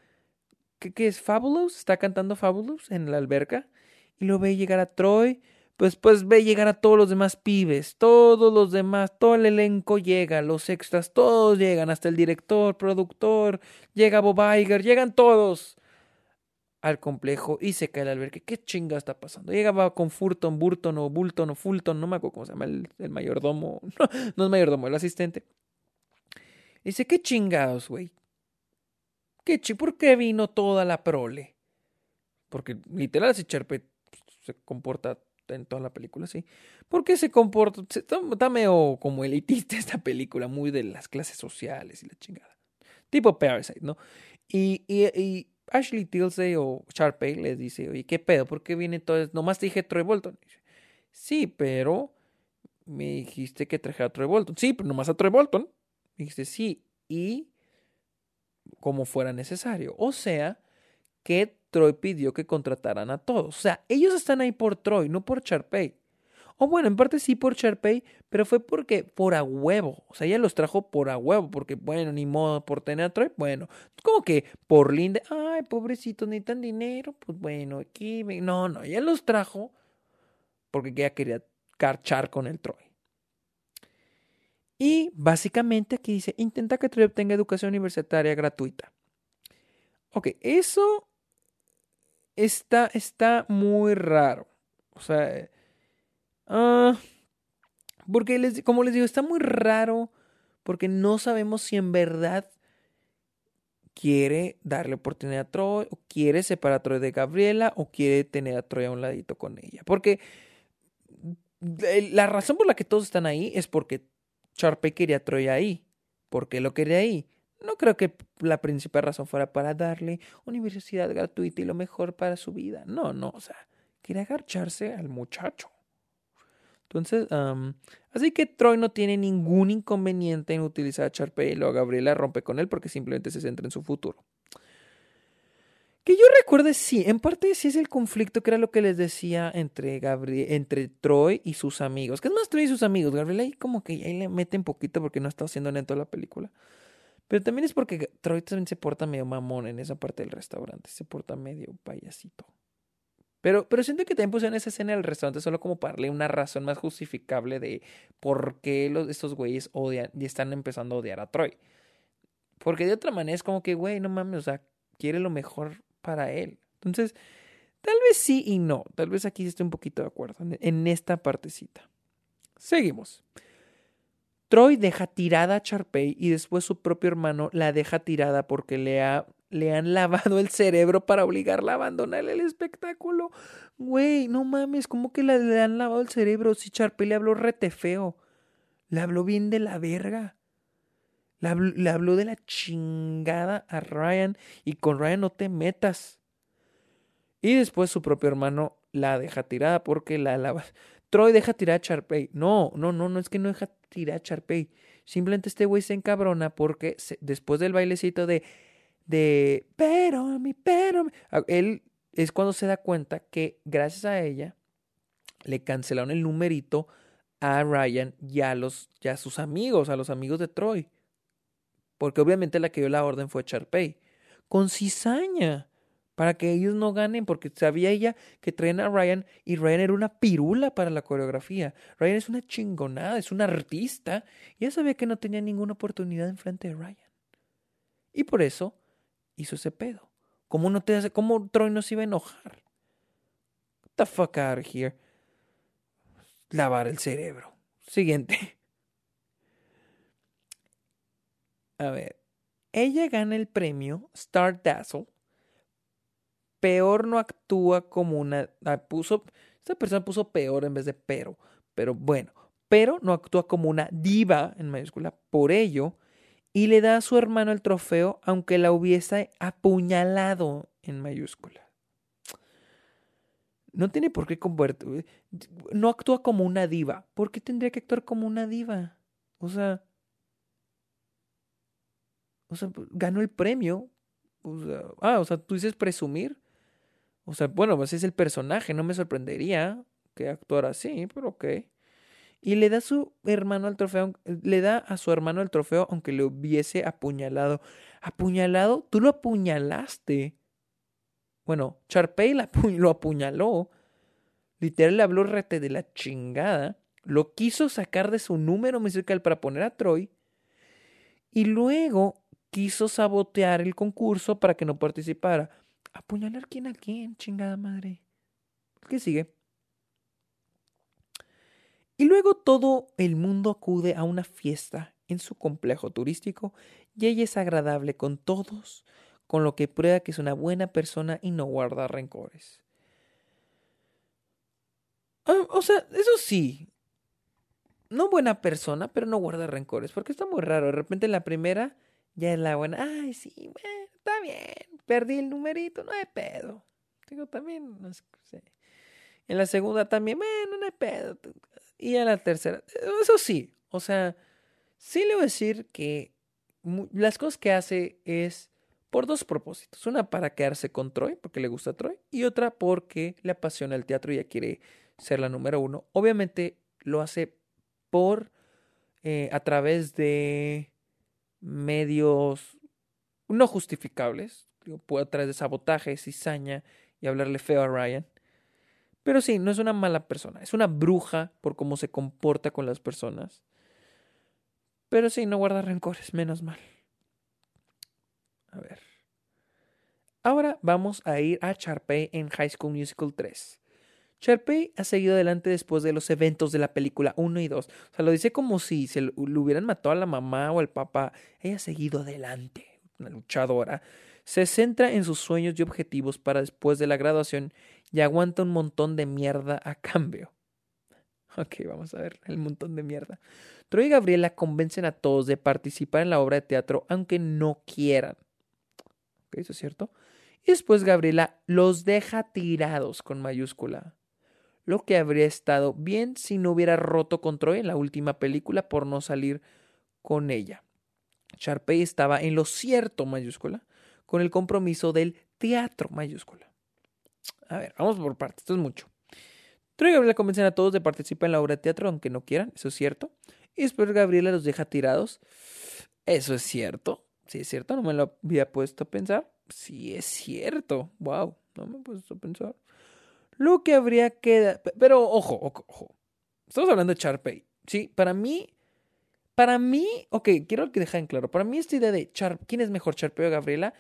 ¿Qué, qué es? Fabulous. Está cantando Fabulous en la alberca. Y lo ve llegar a Troy. Pues, pues ve llegar a todos los demás pibes. Todos los demás. Todo el elenco llega. Los extras. Todos llegan. Hasta el director, productor. Llega Bob Iger. Llegan todos al complejo y se cae el albergue. ¿Qué chinga está pasando? Llegaba con Furton, Burton o Bulton o Fulton, no me acuerdo cómo se llama el, mayordomo. (laughs) No, no, es mayordomo, el asistente. dice, ¿qué chingados, güey? ¿Qué ¿Por qué vino toda la prole? Porque literal ese Charpet se comporta en toda la película así. ¿Por qué se comporta? está medio como elitista (laughs) esta película, muy de las clases sociales y la chingada. Tipo Parasite, ¿no? y, y Ashley Tilsey o Sharpay les dice, oye, ¿qué pedo? ¿Por qué viene todo? Nomás te dije Troy Bolton. sí, pero me dijiste que traje a Troy Bolton. Sí, pero nomás a Troy Bolton. Dijiste, sí, y como fuera necesario. O sea, que Troy pidió que contrataran a todos. O sea, ellos están ahí por Troy, no por Sharpay. O bueno, en parte sí por Sharpay, pero fue porque por a huevo. O sea, ella los trajo por a huevo, porque bueno, ni modo, por tener a Troy, bueno. Como que por Linde, ay, pobrecitos, necesitan dinero, pues bueno, aquí. No, no, ella los trajo porque ella quería carchar con el Troy. Y básicamente aquí dice, intenta que Troy obtenga educación universitaria gratuita. Ok, eso está, está muy raro. O sea, Ah, porque les, como les digo, está muy raro porque no sabemos si en verdad quiere darle oportunidad a Troy o quiere separar a Troy de Gabriela o quiere tener a Troy a un ladito con ella. Porque la razón por la que todos están ahí es porque Sharpay quería a Troy ahí. ¿Por qué lo quería ahí? No creo que la principal razón fuera para darle universidad gratuita y lo mejor para su vida. No, no, o sea, quiere agarcharse al muchacho. Entonces, así que Troy no tiene ningún inconveniente en utilizar a Sharpay y luego Gabriela rompe con él porque simplemente se centra en su futuro. Que yo recuerde, sí, en parte sí es el conflicto que era lo que les decía entre Gabriel, entre Troy y sus amigos. Que es más Troy y sus amigos. Gabriela ahí como que ahí le mete un poquito porque no está haciendo en toda la película. Pero también es porque Troy también se porta medio mamón en esa parte del restaurante. Se porta medio payasito. Pero, pero siento que también pusieron esa escena en el restaurante solo como para darle una razón más justificable de por qué los, estos güeyes odian y están empezando a odiar a Troy. Porque de otra manera es como que, güey, no mames, o sea, quiere lo mejor para él. Entonces, tal vez sí y no. Tal vez aquí estoy un poquito de acuerdo en esta partecita. Seguimos. Troy deja tirada a Charpey y después su propio hermano la deja tirada porque le ha le han lavado el cerebro para obligarla a abandonar el espectáculo. Güey, no mames, ¿cómo que le han lavado el cerebro? Si Charpey le habló rete feo. Le habló bien de la verga. Le habló, de la chingada a Ryan y con Ryan no te metas. Y después su propio hermano la deja tirada porque la lava. Troy deja tirar a Charpey. No, no, no, no es que no deja tirar a Charpey. Simplemente este güey se encabrona porque después del bailecito de de, pero mí, pero a mí". Ah, Él es cuando se da cuenta que gracias a ella le cancelaron el numerito a Ryan y a, los, y a sus amigos, a los amigos de Troy. Porque obviamente la que dio la orden fue Charpey. Con cizaña. Para que ellos no ganen, porque sabía ella que traían a Ryan y Ryan era una pirula para la coreografía. Ryan es una chingonada, es un artista. Y ella sabía que no tenía ninguna oportunidad enfrente de Ryan. Y por eso hizo ese pedo. ¿Cómo no te hace, cómo Troy no se iba a enojar? Get the fuck out of here. Lavar el cerebro. Siguiente. A ver. Ella gana el premio Star Dazzle. Peor no actúa como una. ah, Puso. Esta persona puso peor en vez de pero. Pero bueno. Pero no actúa como una diva en mayúscula. Por ello. Y le da a su hermano el trofeo, aunque la hubiese apuñalado en mayúscula. No tiene por qué convertir. No actúa como una diva. ¿Por qué tendría que actuar como una diva? O sea. O sea, pues, ganó el premio. O ah, o sea, tú dices presumir. O sea, bueno, pues es el personaje. No me sorprendería que actuara así, pero ok. Y le da su hermano el trofeo. Le da a su hermano el trofeo, aunque le hubiese apuñalado. ¿Apuñalado? Tú lo apuñalaste. Bueno, Charpey lo apuñaló. Literal le habló rete de la chingada. Lo quiso sacar de su número musical para poner a Troy. Y luego quiso sabotear el concurso para que no participara. ¿Apuñalar quién a quién, chingada madre? ¿Qué sigue? Y luego todo el mundo acude a una fiesta en su complejo turístico y ella es agradable con todos, con lo que prueba que es una buena persona y no guarda rencores. Ah, o sea, eso sí. No buena persona, pero no guarda rencores, porque está muy raro. De repente en la primera ya es la buena. Ay, sí, bueno, está bien. Perdí el numerito, no hay pedo. Digo, también, no sé. En la segunda también, bueno, no hay pedo. Y en la tercera, eso sí, o sea, sí le voy a decir que las cosas que hace es por dos propósitos. Una para quedarse con Troy, porque le gusta Troy, y otra porque le apasiona el teatro y ella quiere ser la número uno. Obviamente lo hace por eh, a través de medios no justificables, a través de sabotaje, cizaña y hablarle feo a Ryan. Pero sí, no es una mala persona, es una bruja por cómo se comporta con las personas. Pero sí, no guarda rencores, menos mal. A ver. Ahora vamos a ir a Charpey en High School Musical 3. Charpey ha seguido adelante después de los eventos de la película 1 y 2. O sea, lo dice como si se le hubieran matado a la mamá o al papá. Ella ha seguido adelante, una luchadora. Se centra en sus sueños y objetivos para después de la graduación y aguanta un montón de mierda a cambio. (laughs) Ok, vamos a ver el montón de mierda. Troy y Gabriela convencen a todos de participar en la obra de teatro aunque no quieran. Ok, eso es cierto. Y después Gabriela los deja tirados con mayúscula. Lo que habría estado bien si no hubiera roto con Troy en la última película por no salir con ella. Sharpay estaba en lo cierto mayúscula con el compromiso del teatro mayúscula. A ver, vamos por partes, esto es mucho. Troy y Gabriela convencen a todos de participar en la obra de teatro aunque no quieran, eso es cierto. Y después Gabriela los deja tirados. Eso es cierto. Sí, es cierto, no me lo había puesto a pensar. Sí, es cierto. Wow, no me he puesto a pensar. Lo que habría que... Pero ojo, ojo, ojo. Estamos hablando de Charpey. Sí, para mí... Para mí... Ok, quiero que dejen claro. Para mí esta idea de Char, ¿quién es mejor, Charpey o Gabriela?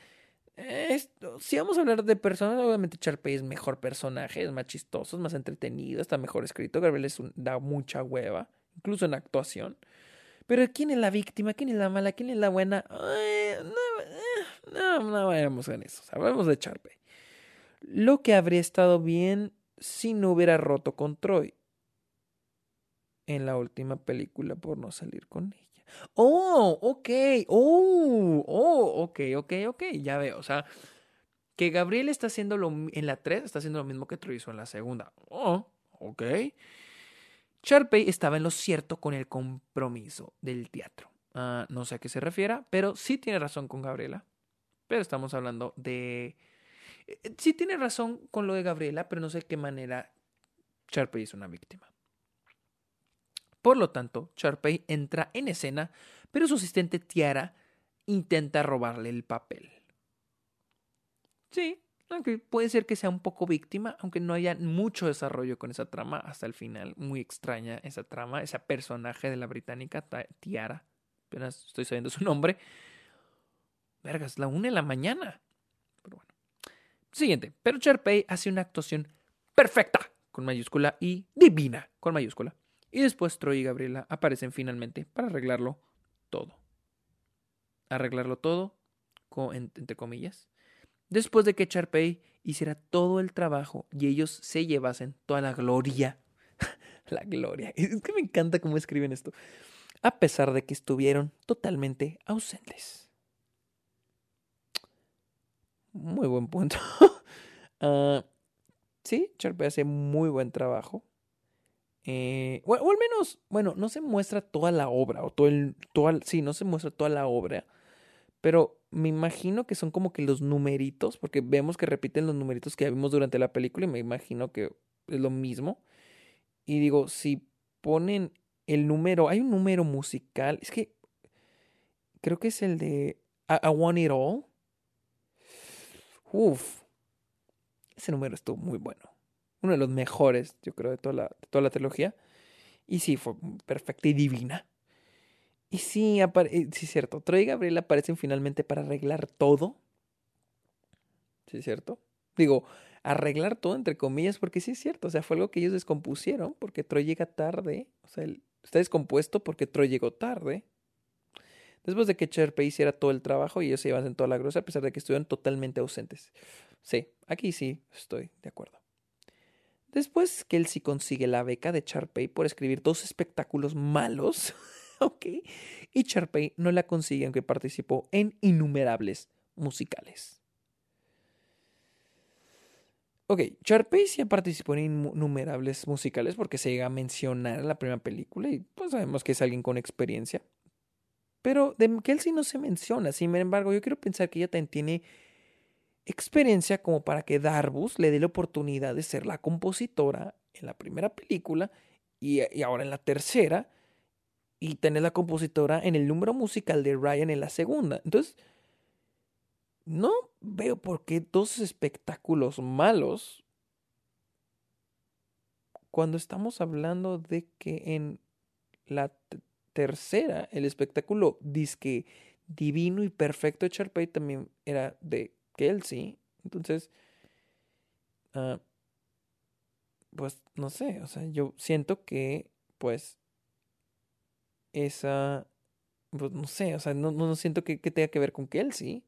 Esto, si vamos a hablar de personas, obviamente Charpey es mejor personaje, es más chistoso, es más entretenido, está mejor escrito. Gabriela da mucha hueva, incluso en actuación. Pero ¿quién es la víctima? ¿Quién es la mala? ¿Quién es la buena? Ay, no, no, vayamos en eso. Hablamos de Charpey. Lo que habría estado bien si no hubiera roto con Troy en la última película por no salir con ella. Oh, ok. Oh, oh, ok, ok, ok. Ya veo. O sea, que Gabriel está haciendo lo en la 3, está haciendo lo mismo que Troy hizo en la segunda. Oh, ok. Sharpay estaba en lo cierto con el compromiso del teatro. Uh, no sé a qué se refiera, pero sí tiene razón con Gabriela. Pero estamos hablando de... Eh, sí tiene razón con lo de Gabriela, pero no sé qué manera Sharpay es una víctima. Por lo tanto, Sharpay entra en escena, pero su asistente Tiara intenta robarle el papel. Sí, aunque puede ser que sea un poco víctima, aunque no haya mucho desarrollo con esa trama hasta el final. Muy extraña esa trama, ese personaje de la británica Tiara. Apenas estoy sabiendo su nombre. Vergas, la une en la mañana. Siguiente. Pero Charpey hace una actuación perfecta con mayúscula y divina con mayúscula. Y después Troy y Gabriela aparecen finalmente para arreglarlo todo. Arreglarlo todo, entre comillas después de que Charpey hiciera todo el trabajo y ellos se llevasen toda la gloria. (laughs) la gloria. Es que me encanta cómo escriben esto. A pesar de que estuvieron totalmente ausentes. Muy buen punto. uh, (laughs) sí, Charpey hace muy buen trabajo. Eh, o, al menos, bueno, no se muestra toda la obra, o todo el, todo, sí, no se muestra toda la obra, pero me imagino que son como que los numeritos, porque vemos que repiten los numeritos que vimos durante la película y me imagino que es lo mismo. Y digo, si ponen el número, hay un número musical, es que creo que es el de I, Want It All. Uf, ese número estuvo muy bueno. Uno de los mejores, yo creo, de toda la, de toda la trilogía. Y sí, fue perfecta y divina. Y sí, eh, sí, es cierto. Troy y Gabriel aparecen finalmente para arreglar todo. Sí, es cierto. Digo, arreglar todo entre comillas, porque sí es cierto. O sea, fue algo que ellos descompusieron porque Troy llega tarde. O sea, está descompuesto porque Troy llegó tarde. Después de que Cherpe hiciera todo el trabajo y ellos se iban en toda la grosa, a pesar de que estuvieron totalmente ausentes. Sí, aquí sí estoy de acuerdo. Después sí consigue la beca de Charpey por escribir dos espectáculos malos. (laughs) ok. Y Charpey no la consigue aunque participó en innumerables musicales. Ok, Charpey sí participó en innumerables musicales porque se llega a mencionar en la primera película y pues sabemos que es alguien con experiencia. Pero de Kelsey no se menciona, sin embargo, yo quiero pensar que ella también tiene experiencia como para que Darbus le dé la oportunidad de ser la compositora en la primera película y, y ahora en la tercera y tener la compositora en el número musical de Ryan en la segunda. Entonces, no veo por qué dos espectáculos malos cuando estamos hablando de que en la tercera el espectáculo disque divino y perfecto de Charpey también era de Kelsey. Entonces, uh, pues no sé, o sea, yo siento que pues esa, pues no sé, o sea, no, no siento que, tenga que ver con Kelsey.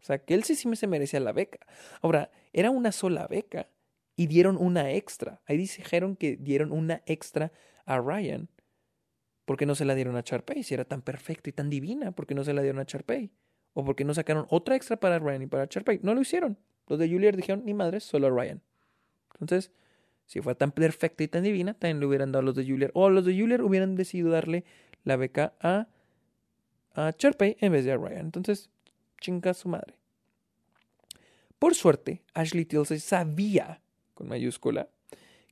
O sea, Kelsey sí me se merecía la beca. Ahora, era una sola beca y dieron una extra. Ahí dijeron que dieron una extra a Ryan. ¿Por qué no se la dieron a Charpey? Si era tan perfecta y tan divina, ¿por qué no se la dieron a Charpey? ¿O por qué no sacaron otra extra para Ryan y para Charpey? No lo hicieron. Los de Julier dijeron, ni madre, solo a Ryan. Entonces, si fue tan perfecta y tan divina, también le hubieran dado a los de Julier. O los de Julier hubieran decidido darle la beca a, a Charpey en vez de a Ryan. Entonces, chinga su madre. Por suerte, Ashley Tilsey sabía, con mayúscula,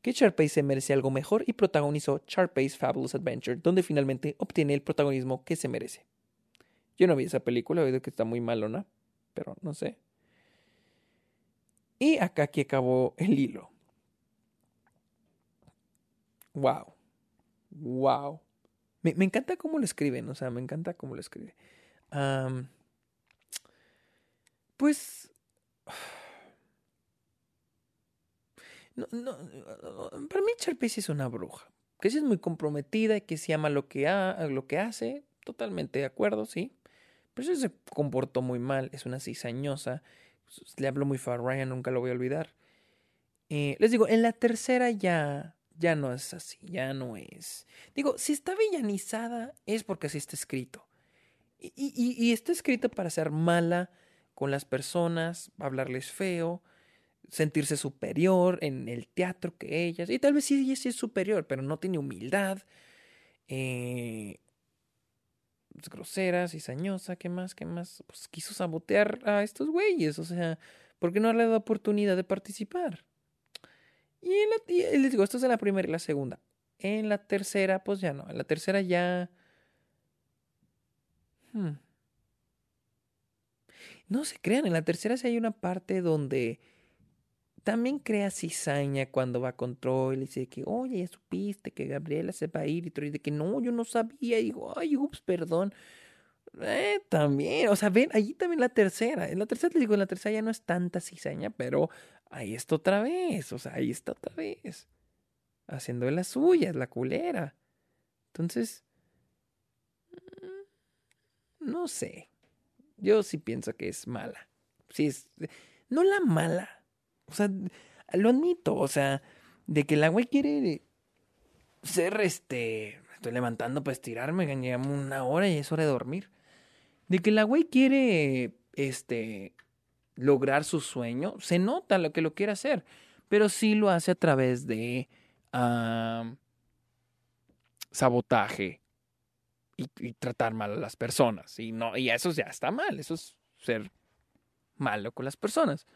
que Charpey se merece algo mejor y protagonizó Charpey's Fabulous Adventure, donde finalmente obtiene el protagonismo que se merece. Yo no vi esa película, he oído que está muy malona, pero no sé. Y acá aquí acabó el hilo. Wow. Wow. Me, encanta cómo lo escriben, o sea, me encanta cómo lo escribe. pues... No, no, para mí Charpey es una bruja. Que sí es muy comprometida y que sí ama lo que, ha, lo que hace. Totalmente de acuerdo, sí. Pero eso se comportó muy mal. Es una cizañosa. Le hablo muy feo Ryan, nunca lo voy a olvidar. Eh, les digo, en la tercera ya ya no es así, ya no es. Digo, si está villanizada es porque así está escrito. Y, y, está escrito para ser mala con las personas, hablarles feo, sentirse superior en el teatro que ellas. Y tal vez sí, sí es superior, pero no tiene humildad. Eh, pues, grosera, cizañosa, ¿qué más? ¿Qué más? Pues quiso sabotear a estos güeyes, o sea, ¿por qué no le dado oportunidad de participar? Y, les digo, esto es en la primera y la segunda. En la tercera, pues ya no. En la tercera ya... Hmm. No se crean, en la tercera sí hay una parte donde también crea cizaña cuando va a control y dice que, oye, ya supiste que Gabriela se va a ir y tú de que no, yo no sabía. Y digo, ay, ups, perdón. Eh, también, o sea, ven, allí también la tercera. En la tercera, te digo, en la tercera ya no es tanta cizaña, pero ahí está otra vez, o sea, ahí está otra vez. Haciendo las suyas, la culera. Entonces, mm, no sé. Yo sí pienso que es mala. Sí es, no la mala, o sea, lo admito, o sea, de que la güey quiere ser este. Estoy levantando para estirarme, llevamos una hora y es hora de dormir. De que la güey quiere este lograr su sueño, se nota lo que lo quiere hacer, pero sí lo hace a través de sabotaje y, y, tratar mal a las personas. Y no, y eso ya está mal, eso es ser malo con las personas.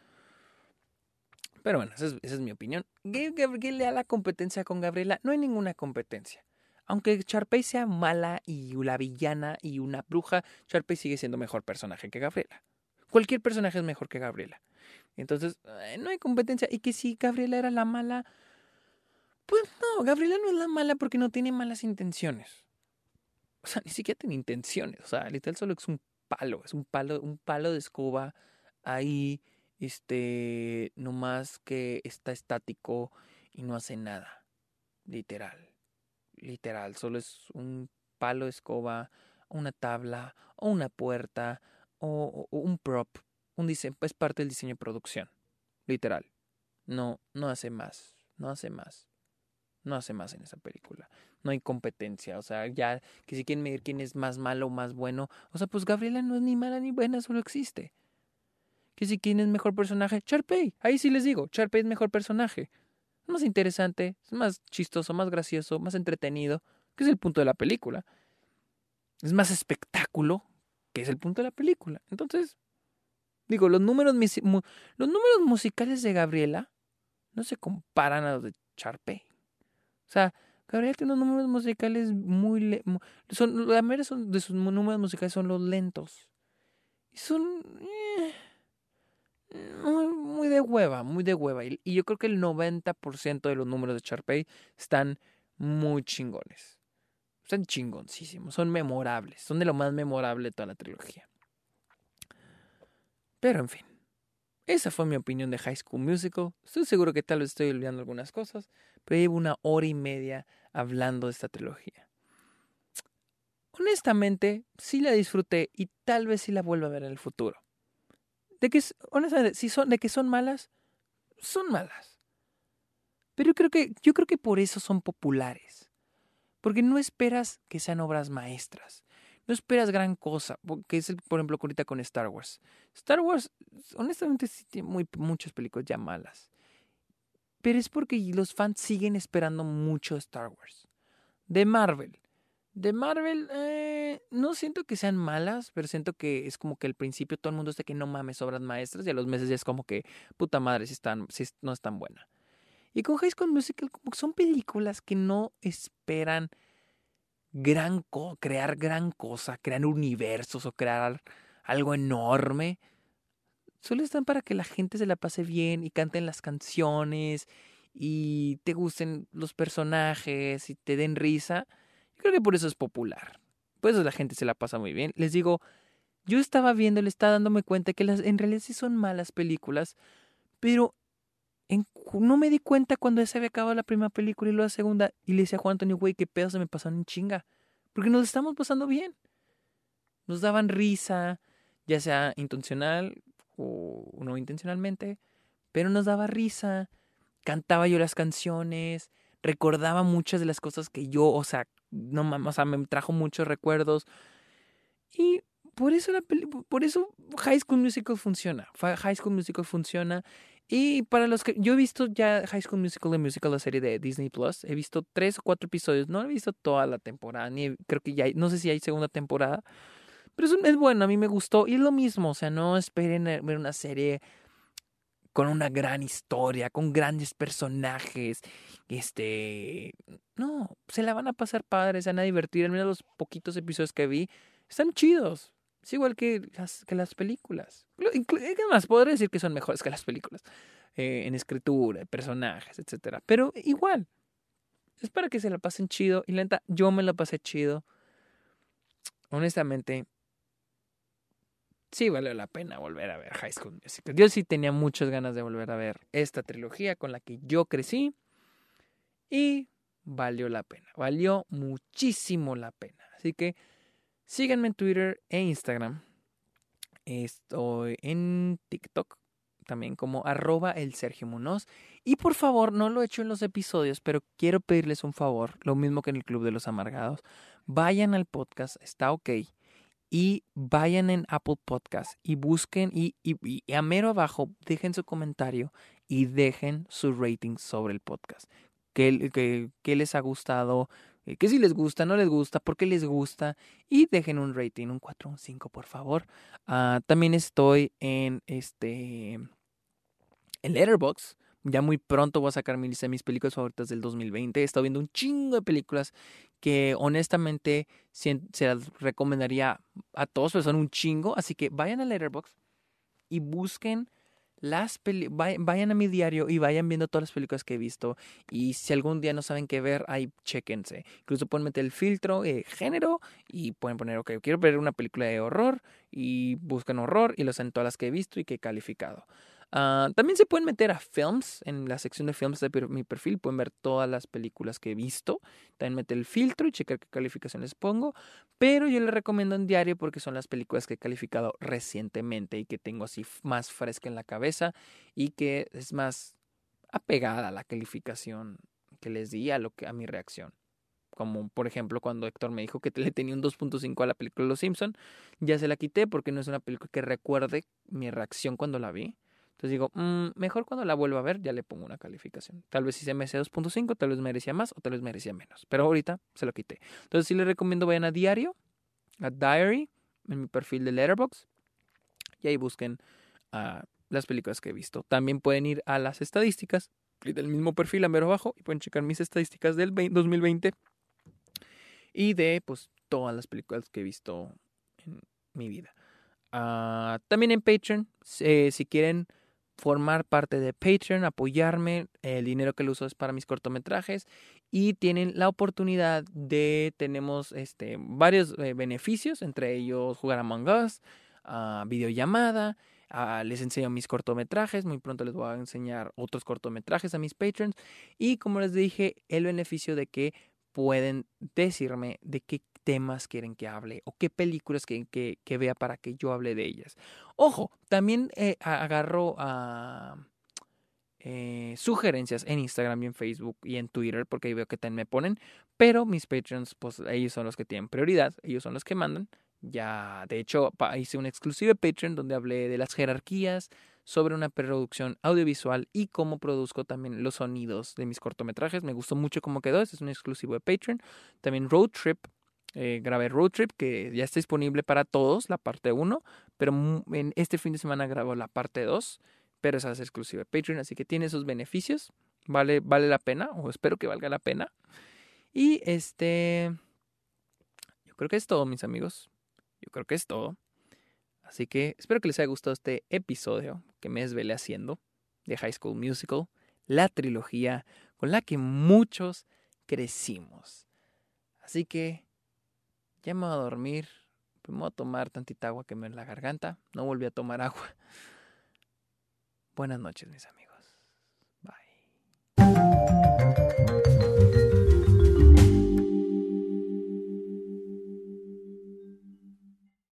Pero bueno, esa es, mi opinión. ¿Qué, le da la competencia con Gabriela? No hay ninguna competencia. Aunque Sharpay sea mala y la villana y una bruja, Sharpay sigue siendo mejor personaje que Gabriela. Cualquier personaje es mejor que Gabriela. Entonces, eh, no hay competencia. Y que si Gabriela era la mala, pues no, Gabriela no es la mala porque no tiene malas intenciones. O sea, ni siquiera tiene intenciones. O sea, literal solo es un palo. Es un palo, un palo de escoba ahí este, no más que está estático y no hace nada. Literal. Literal. Solo es un palo escoba, una tabla, o una puerta, o, un prop. Un diseño, es parte del diseño de producción. Literal. No, no hace más. No hace más. No hace más en esa película. No hay competencia. O sea, ya que si quieren medir quién es más malo o más bueno. O sea, pues Gabriela no es ni mala ni buena, solo existe que si quién es mejor personaje, Charpey. Ahí sí les digo, Charpey es mejor personaje. Es más interesante, es más chistoso, más gracioso, más entretenido, que es el punto de la película. Es más espectáculo, que es el punto de la película. Entonces, digo, los números, los números musicales de Gabriela no se comparan a los de Charpey. O sea, Gabriela tiene unos números musicales muy... son, la mayoría de sus números musicales son los lentos. Y son... Eh, muy, muy de hueva, muy de hueva. Y, yo creo que el 90% de los números de Sharpay están muy chingones. Están chingoncísimos, son memorables, son de lo más memorable de toda la trilogía. Pero en fin, esa fue mi opinión de High School Musical. Estoy seguro que tal vez estoy olvidando algunas cosas, pero llevo una hora y media hablando de esta trilogía. Honestamente, sí la disfruté y tal vez sí la vuelva a ver en el futuro. De que, honestamente, si son, de que son malas, son malas. Pero yo creo que, yo creo que por eso son populares. Porque no esperas que sean obras maestras. No esperas gran cosa. Que es, por ejemplo, ahorita con Star Wars. Star Wars, honestamente, sí tiene muy, muchas películas ya malas. Pero es porque los fans siguen esperando mucho Star Wars. De Marvel. De Marvel, eh, no siento que sean malas, pero siento que es como que al principio todo el mundo está que no mames obras maestras y a los meses ya es como que puta madre si, están, si no es tan buena. Y con High School Musical como que son películas que no esperan gran crear gran cosa, crear universos o crear algo enorme. Solo están para que la gente se la pase bien y canten las canciones y te gusten los personajes y te den risa creo que por eso es popular. Por eso la gente se la pasa muy bien. Les digo, yo estaba viendo, le estaba dándome cuenta que en realidad sí son malas películas, pero no me di cuenta cuando ya se había acabado la primera película y luego la segunda. Y le decía a Juan Antonio, güey, qué pedo se me pasaron en chinga. Porque nos estamos pasando bien. Nos daban risa, ya sea intencional o no intencionalmente, pero nos daba risa. Cantaba yo las canciones, recordaba muchas de las cosas que yo, o sea, no mames, o sea, me trajo muchos recuerdos. Y por eso la por eso High School Musical funciona. High School Musical funciona Y para los que yo he visto ya High School Musical, The Musical, la serie de Disney Plus, he visto tres o cuatro episodios, no he visto toda la temporada, ni creo que ya hay, no sé si hay segunda temporada, pero es, es bueno, a mí me gustó y es lo mismo, o sea, no esperen ver una serie con una gran historia, con grandes personajes, este, no, se la van a pasar padres, se van a divertir, mira los poquitos episodios que vi, están chidos, es igual que las, películas. ¿Qué más? Podría decir que son mejores que las películas. Eh, en escritura, personajes, etc. Pero igual. Es para que se la pasen chido. Y lenta, yo me la pasé chido. Honestamente, sí valió la pena volver a ver High School Musical. Yo sí tenía muchas ganas de volver a ver esta trilogía con la que yo crecí. Y valió la pena. Valió muchísimo la pena. Así que Síganme en Twitter e Instagram. Estoy en TikTok también como arroba el Sergio Munoz. Y por favor, no lo he hecho en los episodios, pero quiero pedirles un favor, lo mismo que en el Club de los Amargados. Vayan al podcast, está ok. Y vayan en Apple Podcast y busquen y, y a mero abajo dejen su comentario y dejen su rating sobre el podcast. ¿Qué, qué, qué les ha gustado? Eh, que si les gusta, no les gusta, por qué les gusta y dejen un rating, un 4 o un 5 por favor. Ah, también estoy en este en Letterboxd. Ya muy pronto voy a sacar mi lista de mis películas favoritas del 2020. He estado viendo un chingo de películas que honestamente se las recomendaría a todos, pero son un chingo. Así que vayan a Letterboxd y busquen las vayan a mi diario y vayan viendo todas las películas que he visto. Y si algún día no saben qué ver, ahí chequense. Incluso pueden meter el filtro de género y pueden poner, ok, quiero ver una película de horror y buscan horror y los en todas las que he visto y que he calificado. Ah, también se pueden meter a films, en la sección de films de mi perfil, pueden ver todas las películas que he visto, también meter el filtro y checar qué calificación les pongo, pero yo les recomiendo en diario porque son las películas que he calificado recientemente y que tengo así más fresca en la cabeza y que es más apegada a la calificación que les di a, lo que, a mi reacción. Como por ejemplo cuando Héctor me dijo que le tenía un 2.5 a la película Los Simpson, ya se la quité porque no es una película que recuerde mi reacción cuando la vi entonces digo, mm, mejor cuando la vuelva a ver ya le pongo una calificación. Tal vez me hace 2.5, tal vez merecía más o tal vez merecía menos. Pero ahorita se lo quité. Entonces sí les recomiendo vayan a diario, a diary, en mi perfil de Letterboxd. Y ahí busquen uh, las películas que he visto. También pueden ir a las estadísticas del mismo perfil a mero abajo y pueden checar mis estadísticas del 2020 y de pues todas las películas que he visto en mi vida. Uh, también en Patreon, eh, si quieren formar parte de Patreon, apoyarme. El dinero que lo uso es para mis cortometrajes y tienen la oportunidad de, tenemos este, varios eh, beneficios, entre ellos jugar Among Us, uh, videollamada, uh, les enseño mis cortometrajes, muy pronto les voy a enseñar otros cortometrajes a mis patrons y como les dije, el beneficio de que pueden decirme de qué temas quieren que hable o qué películas quieren que, vea para que yo hable de ellas. Ojo, también eh, agarro a... Eh, sugerencias en Instagram y en Facebook y en Twitter, porque ahí veo que también me ponen, pero mis Patreons, pues ellos son los que tienen prioridad, ellos son los que mandan. Ya, de hecho, hice un exclusivo Patreon donde hablé de las jerarquías, sobre una producción audiovisual y cómo produzco también los sonidos de mis cortometrajes. Me gustó mucho cómo quedó, este es un exclusivo de Patreon. También Road Trip, eh, grabé Road Trip, que ya está disponible para todos, la parte 1, pero en este fin de semana grabo la parte 2, pero esa es exclusiva de Patreon, así que tiene sus beneficios, vale, vale la pena, o espero que valga la pena. Y este, yo creo que es todo, mis amigos, yo creo que es todo. Así que espero que les haya gustado este episodio que me desvelé haciendo de High School Musical, la trilogía con la que muchos crecimos. Así que ya me voy a dormir, pues, me voy a tomar tantita agua que me en la garganta, no volví a tomar agua. (laughs) Buenas noches, mis amigos. Bye.